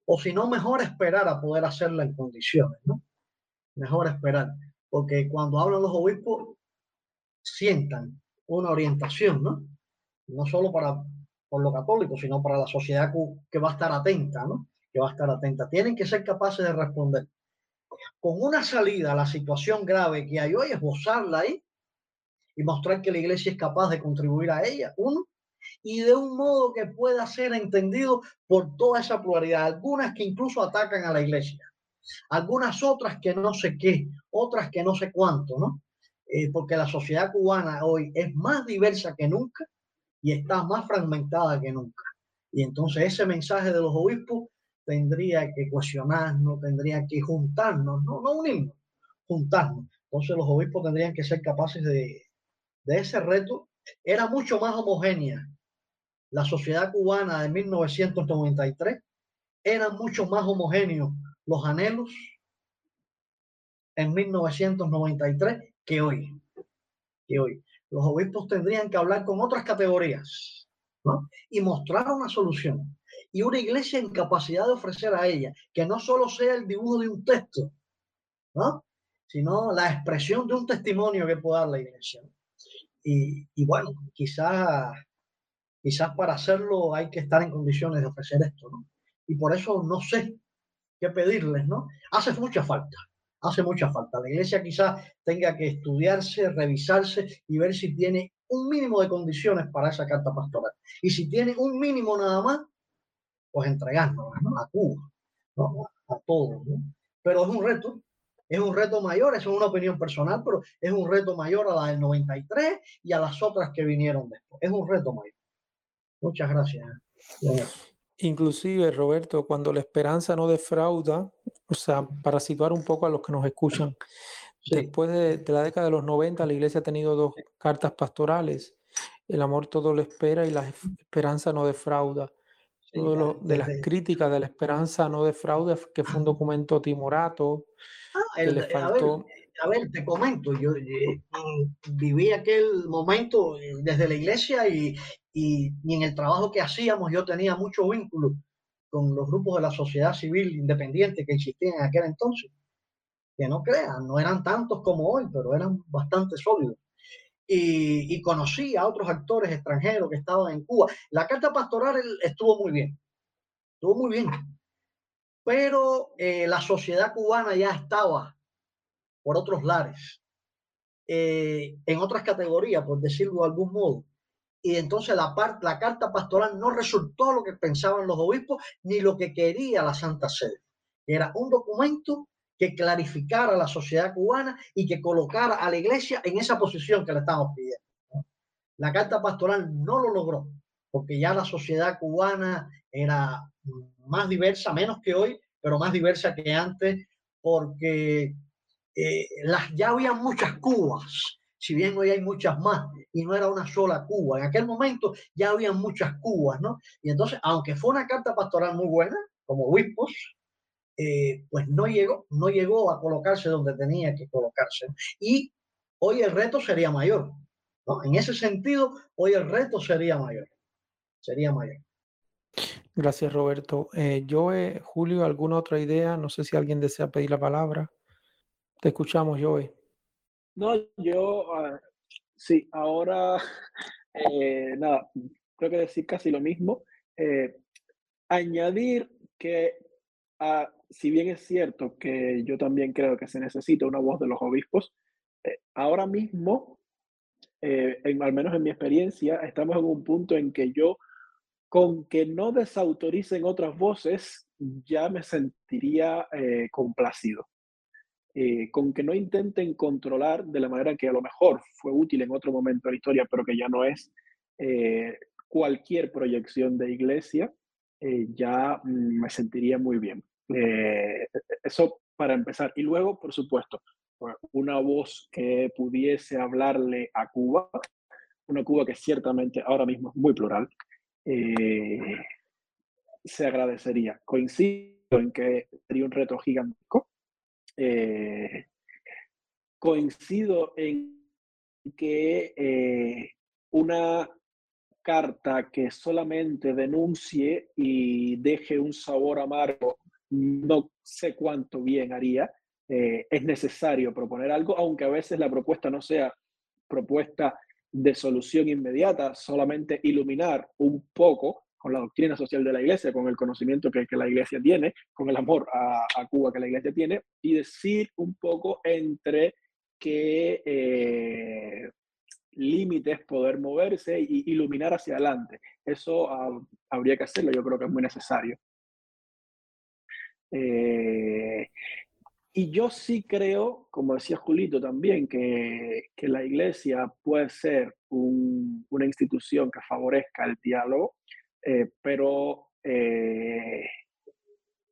o si no, mejor esperar a poder hacerla en condiciones, ¿no? Mejor esperar, porque cuando hablan los obispos, sientan una orientación, ¿no? No solo para por lo católico, sino para la sociedad que va a estar atenta, ¿no? Que va a estar atenta. Tienen que ser capaces de responder. Con una salida a la situación grave que hay hoy, esbozarla ahí y mostrar que la iglesia es capaz de contribuir a ella, uno, y de un modo que pueda ser entendido por toda esa pluralidad, algunas que incluso atacan a la iglesia, algunas otras que no sé qué, otras que no sé cuánto, ¿no? Eh, porque la sociedad cubana hoy es más diversa que nunca y está más fragmentada que nunca. Y entonces ese mensaje de los obispos tendría que cuestionarnos, tendría que juntarnos, no, no unirnos, juntarnos. Entonces los obispos tendrían que ser capaces de, de ese reto. Era mucho más homogénea la sociedad cubana de 1993, eran mucho más homogéneos los anhelos en 1993 que hoy. Que hoy los obispos tendrían que hablar con otras categorías y mostrar una solución. Y una iglesia en capacidad de ofrecer a ella, que no solo sea el dibujo de un texto, ¿no? sino la expresión de un testimonio que pueda dar la iglesia. Y, y bueno, quizás quizás para hacerlo hay que estar en condiciones de ofrecer esto, ¿no? Y por eso no sé qué pedirles, ¿no? Hace mucha falta hace mucha falta. La iglesia quizás tenga que estudiarse, revisarse y ver si tiene un mínimo de condiciones para esa carta pastoral. Y si tiene un mínimo nada más, pues entregárnosla a Cuba, a, todos. Pero es un reto, es un reto mayor, es una opinión personal, pero es un reto mayor a la del 93 y a las otras que vinieron después. Es un reto mayor. Muchas gracias. Inclusive, Roberto, cuando la esperanza no defrauda, o sea, para situar un poco a los que nos escuchan, después de, la década de los 90, la iglesia ha tenido dos cartas pastorales. El amor todo lo espera y la esperanza no defrauda. Uno de, las críticas de la esperanza no defrauda, que fue un documento timorato, ah, que le faltó... A ver, te comento, yo eh, viví aquel momento eh, desde la iglesia y, y, en el trabajo que hacíamos yo tenía mucho vínculo con los grupos de la sociedad civil independiente que existían en aquel entonces. Que no crean, no eran tantos como hoy, pero eran bastante sólidos. Y, y, conocí a otros actores extranjeros que estaban en Cuba. La carta pastoral estuvo muy bien, estuvo muy bien, pero eh, la sociedad cubana ya estaba por otros lares, eh, en otras categorías, por decirlo de algún modo y entonces la, parte, la carta pastoral no resultó lo que pensaban los obispos ni lo que quería la Santa Sede. Era un documento que clarificara a la sociedad cubana y que colocara a la iglesia en esa posición que le estamos pidiendo. La carta pastoral no lo logró, porque ya la sociedad cubana era más diversa, menos que hoy, pero más diversa que antes, porque eh, las, ya había muchas Cubas si bien hoy hay muchas más y no era una sola Cuba. En aquel momento ya había muchas Cubas, ¿no? Y entonces, aunque fue una carta pastoral muy buena, como obispos, eh, pues no llegó, no llegó a colocarse donde tenía que colocarse. Y hoy el reto sería mayor, ¿no? En ese sentido, hoy el reto sería mayor, sería mayor. Gracias, Roberto. Yo, eh, Julio, ¿alguna otra idea? No sé si alguien desea pedir la palabra. Te escuchamos, Joe. No, yo sí, ahora eh, nada, creo que decir casi lo mismo. Eh, añadir que ah, si bien es cierto que yo también creo que se necesita una voz de los obispos, eh, ahora mismo, al menos en mi experiencia, estamos en un punto en que yo, con que no desautoricen otras voces, ya me sentiría complacido. Eh, con que no intenten controlar de la manera que a lo mejor fue útil en otro momento de la historia, pero que ya no es eh, cualquier proyección de iglesia, eh, ya mm, me sentiría muy bien. eso para empezar. Y luego, por supuesto, una voz que pudiese hablarle a Cuba, una Cuba que ciertamente ahora mismo es muy plural, se agradecería. Coincido en que sería un reto gigantesco, eh, coincido en que eh, una carta que solamente denuncie y deje un sabor amargo, no sé cuánto bien haría. Eh, es necesario proponer algo, aunque a veces la propuesta no sea propuesta de solución inmediata, solamente iluminar un poco con la doctrina social de la iglesia, con el conocimiento que, la iglesia tiene, con el amor a, Cuba que la iglesia tiene, y decir un poco entre qué eh, límites poder moverse y iluminar hacia adelante. Eso uh, habría que hacerlo, yo creo que es muy necesario. Eh, y yo sí creo, como decía Julito también, que, la iglesia puede ser un, una institución que favorezca el diálogo, eh, pero eh,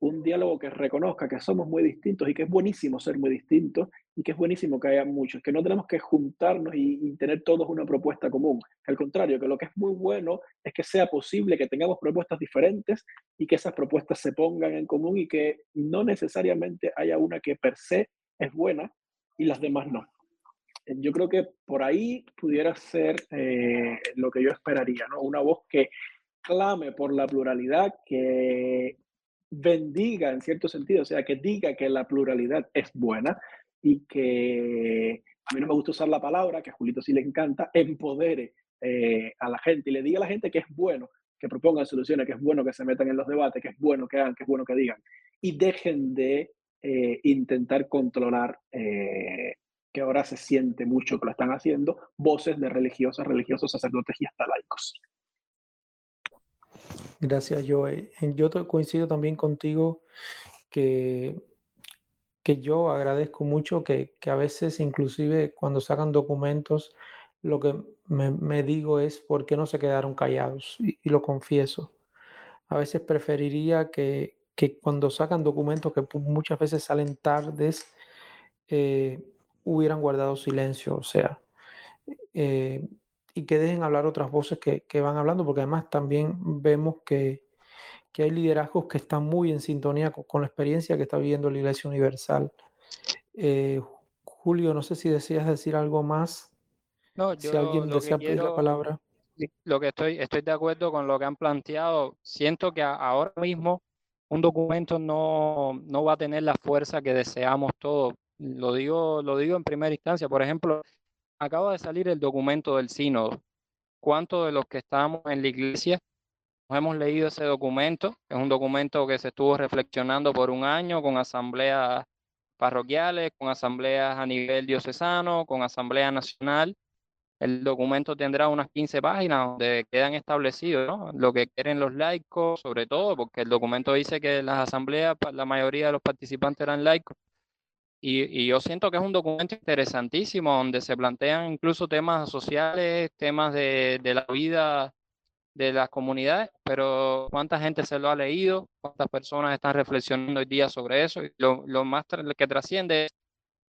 un diálogo que reconozca que somos muy distintos y que es buenísimo ser muy distintos y que es buenísimo que haya muchos, que no tenemos que juntarnos y, y, tener todos una propuesta común. Al contrario, que lo que es muy bueno es que sea posible que tengamos propuestas diferentes y que esas propuestas se pongan en común y que no necesariamente haya una que per se es buena y las demás no. Yo creo que por ahí pudiera ser eh, lo que yo esperaría, ¿no? Una voz que clame por la pluralidad, que bendiga en cierto sentido, o sea, que diga que la pluralidad es buena y que a mí no me gusta usar la palabra, que a Julito sí le encanta, empodere eh, a la gente y le diga a la gente que es bueno que propongan soluciones, que es bueno que se metan en los debates, que es bueno que hagan, que es bueno que digan, y dejen de eh, intentar controlar, eh, que ahora se siente mucho que lo están haciendo, voces de religiosas, religiosos, sacerdotes y hasta laicos. Gracias, Joe. Yo coincido también contigo que, que yo agradezco mucho que, que, a veces inclusive cuando sacan documentos, lo que me, digo es por qué no se quedaron callados y, y lo confieso. A veces preferiría que, que, cuando sacan documentos que muchas veces salen tardes, eh, hubieran guardado silencio, o sea, eh, y que dejen hablar otras voces que, que, van hablando, porque además también vemos que, que hay liderazgos que están muy en sintonía con, con, la experiencia que está viviendo la Iglesia Universal. Eh, Julio, no sé si deseas decir algo más. No, yo si alguien desea pedir quiero, la palabra. Lo que estoy, estoy de acuerdo con lo que han planteado. Siento que ahora mismo un documento no, no va a tener la fuerza que deseamos todos. Lo digo, lo digo en primera instancia. Por ejemplo, acaba de salir el documento del sínodo. ¿Cuántos de los que estamos en la iglesia hemos leído ese documento? Es un documento que se estuvo reflexionando por un año con asambleas parroquiales, con asambleas a nivel diocesano, con asamblea nacional. El documento tendrá unas 15 páginas donde quedan establecidos ¿no? lo que quieren los laicos, sobre todo, porque el documento dice que las asambleas, la mayoría de los participantes eran laicos. Y, y, yo siento que es un documento interesantísimo donde se plantean incluso temas sociales, temas de, de la vida de las comunidades, pero cuánta gente se lo ha leído, cuántas personas están reflexionando hoy día sobre eso. Y lo, lo más que trasciende es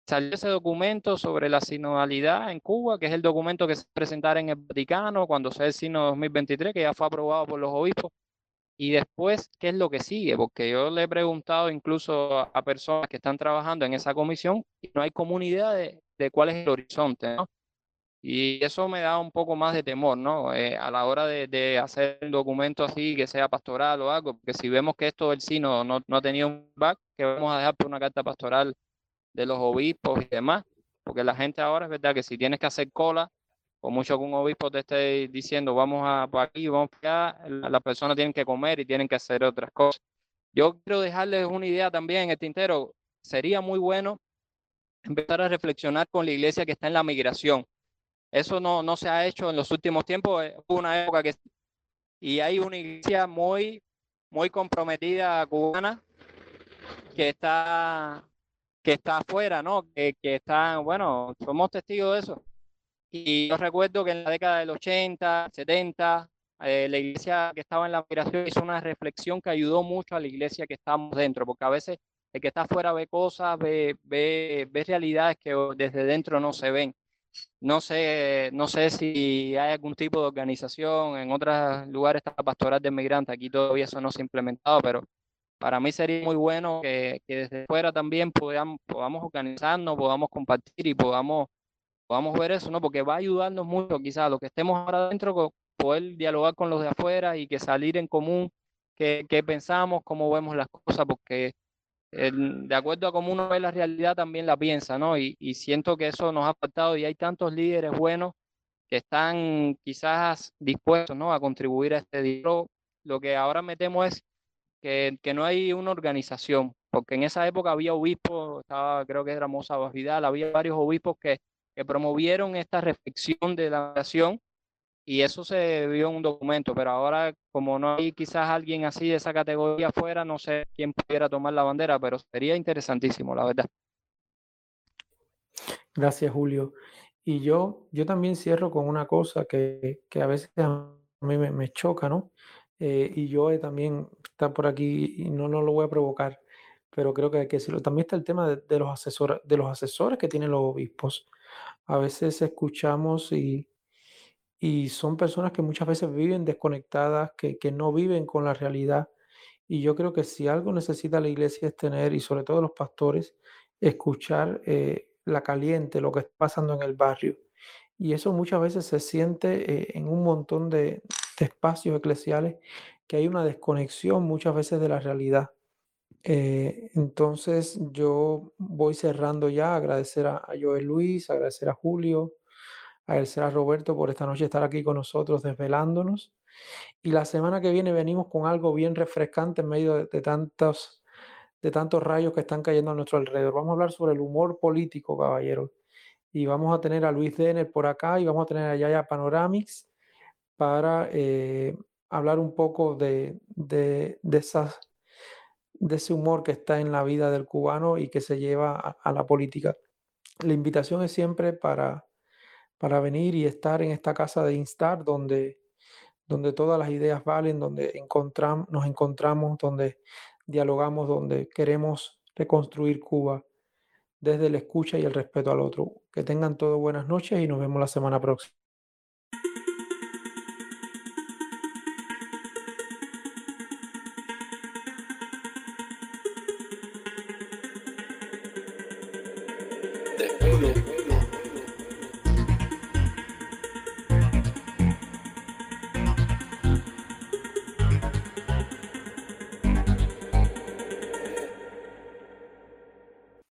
salió ese documento sobre la sinodalidad en Cuba, que es el documento que se presentará en el Vaticano cuando sea el Sino 2023, que ya fue aprobado por los obispos. Y después, ¿qué es lo que sigue? Porque yo le he preguntado incluso a, personas que están trabajando en esa comisión y no hay comunidad de, de cuál es el horizonte, ¿no? Y eso me da un poco más de temor, ¿no? Eh, a la hora de, de, hacer un documento así, que sea pastoral o algo, porque si vemos que esto del Sino no, no ha tenido un back, que vamos a dejar por una carta pastoral de los obispos y demás, porque la gente ahora es verdad que si tienes que hacer cola, o mucho un obispo te esté diciendo vamos a por aquí, vamos para allá, las la personas tienen que comer y tienen que hacer otras cosas. Yo quiero dejarles una idea también en el tintero, sería muy bueno empezar a reflexionar con la iglesia que está en la migración. Eso no, no se ha hecho en los últimos tiempos, hubo una época que... Y hay una iglesia muy, muy comprometida cubana que está que está afuera, ¿no? Que, que está, bueno, somos testigos de eso. Y yo recuerdo que en la década del 80, 70, eh, la iglesia que estaba en la migración hizo una reflexión que ayudó mucho a la iglesia que estamos dentro, porque a veces el que está afuera ve cosas, ve, ve, ve realidades que desde dentro no se ven. No sé, no sé si hay algún tipo de organización, en otros lugares está pastoral de migrantes, aquí todavía eso no se ha implementado, pero para mí sería muy bueno que, que desde fuera también podamos, podamos organizarnos, podamos compartir y podamos, podamos ver eso, ¿no? Porque va a ayudarnos mucho quizás los que estemos ahora adentro poder dialogar con los de afuera y que salir en común qué, qué pensamos, cómo vemos las cosas, porque de acuerdo a cómo uno ve la realidad también la piensa, ¿no? Y, y siento que eso nos ha faltado y hay tantos líderes buenos que están quizás dispuestos, ¿no? A contribuir a este diálogo. Lo que ahora me temo es que, que no hay una organización, porque en esa época había obispos, estaba, creo que era Moza Vidal, había varios obispos que, que promovieron esta reflexión de la nación y eso se vio en un documento, pero ahora como no hay quizás alguien así de esa categoría afuera, no sé quién pudiera tomar la bandera, pero sería interesantísimo, la verdad. Gracias, Julio. Y yo, yo también cierro con una cosa que, que a veces a mí me, me choca, ¿no? Eh, y yo también está por aquí y no, no lo voy a provocar, pero creo que hay que decirlo. También está el tema de, de los, asesores, de los asesores que tienen los obispos. A veces escuchamos y y son personas que muchas veces viven desconectadas, que, que no viven con la realidad. Y yo creo que si algo necesita la iglesia es tener, y sobre todo los pastores, escuchar eh, la caliente, lo que está pasando en el barrio. Y eso muchas veces se siente eh, en un montón de, de, espacios eclesiales, que hay una desconexión muchas veces de la realidad. Eh, entonces yo voy cerrando ya, agradecer a, a Joel Luis, agradecer a Julio, agradecer a Roberto por esta noche estar aquí con nosotros desvelándonos. Y la semana que viene venimos con algo bien refrescante en medio de, tantos, de tantos rayos que están cayendo a nuestro alrededor. Vamos a hablar sobre el humor político, caballeros. Y vamos a tener a Luis Denner por acá y vamos a tener a Yaya Panoramics para eh, hablar un poco de, de, de, esas, de ese humor que está en la vida del cubano y que se lleva a, a la política. La invitación es siempre para para venir y estar en esta casa de Instar donde, donde todas las ideas valen, donde encontramos, nos encontramos, donde dialogamos, donde queremos reconstruir Cuba desde el escucha y el respeto al otro. Que tengan todos buenas noches y nos vemos la semana próxima.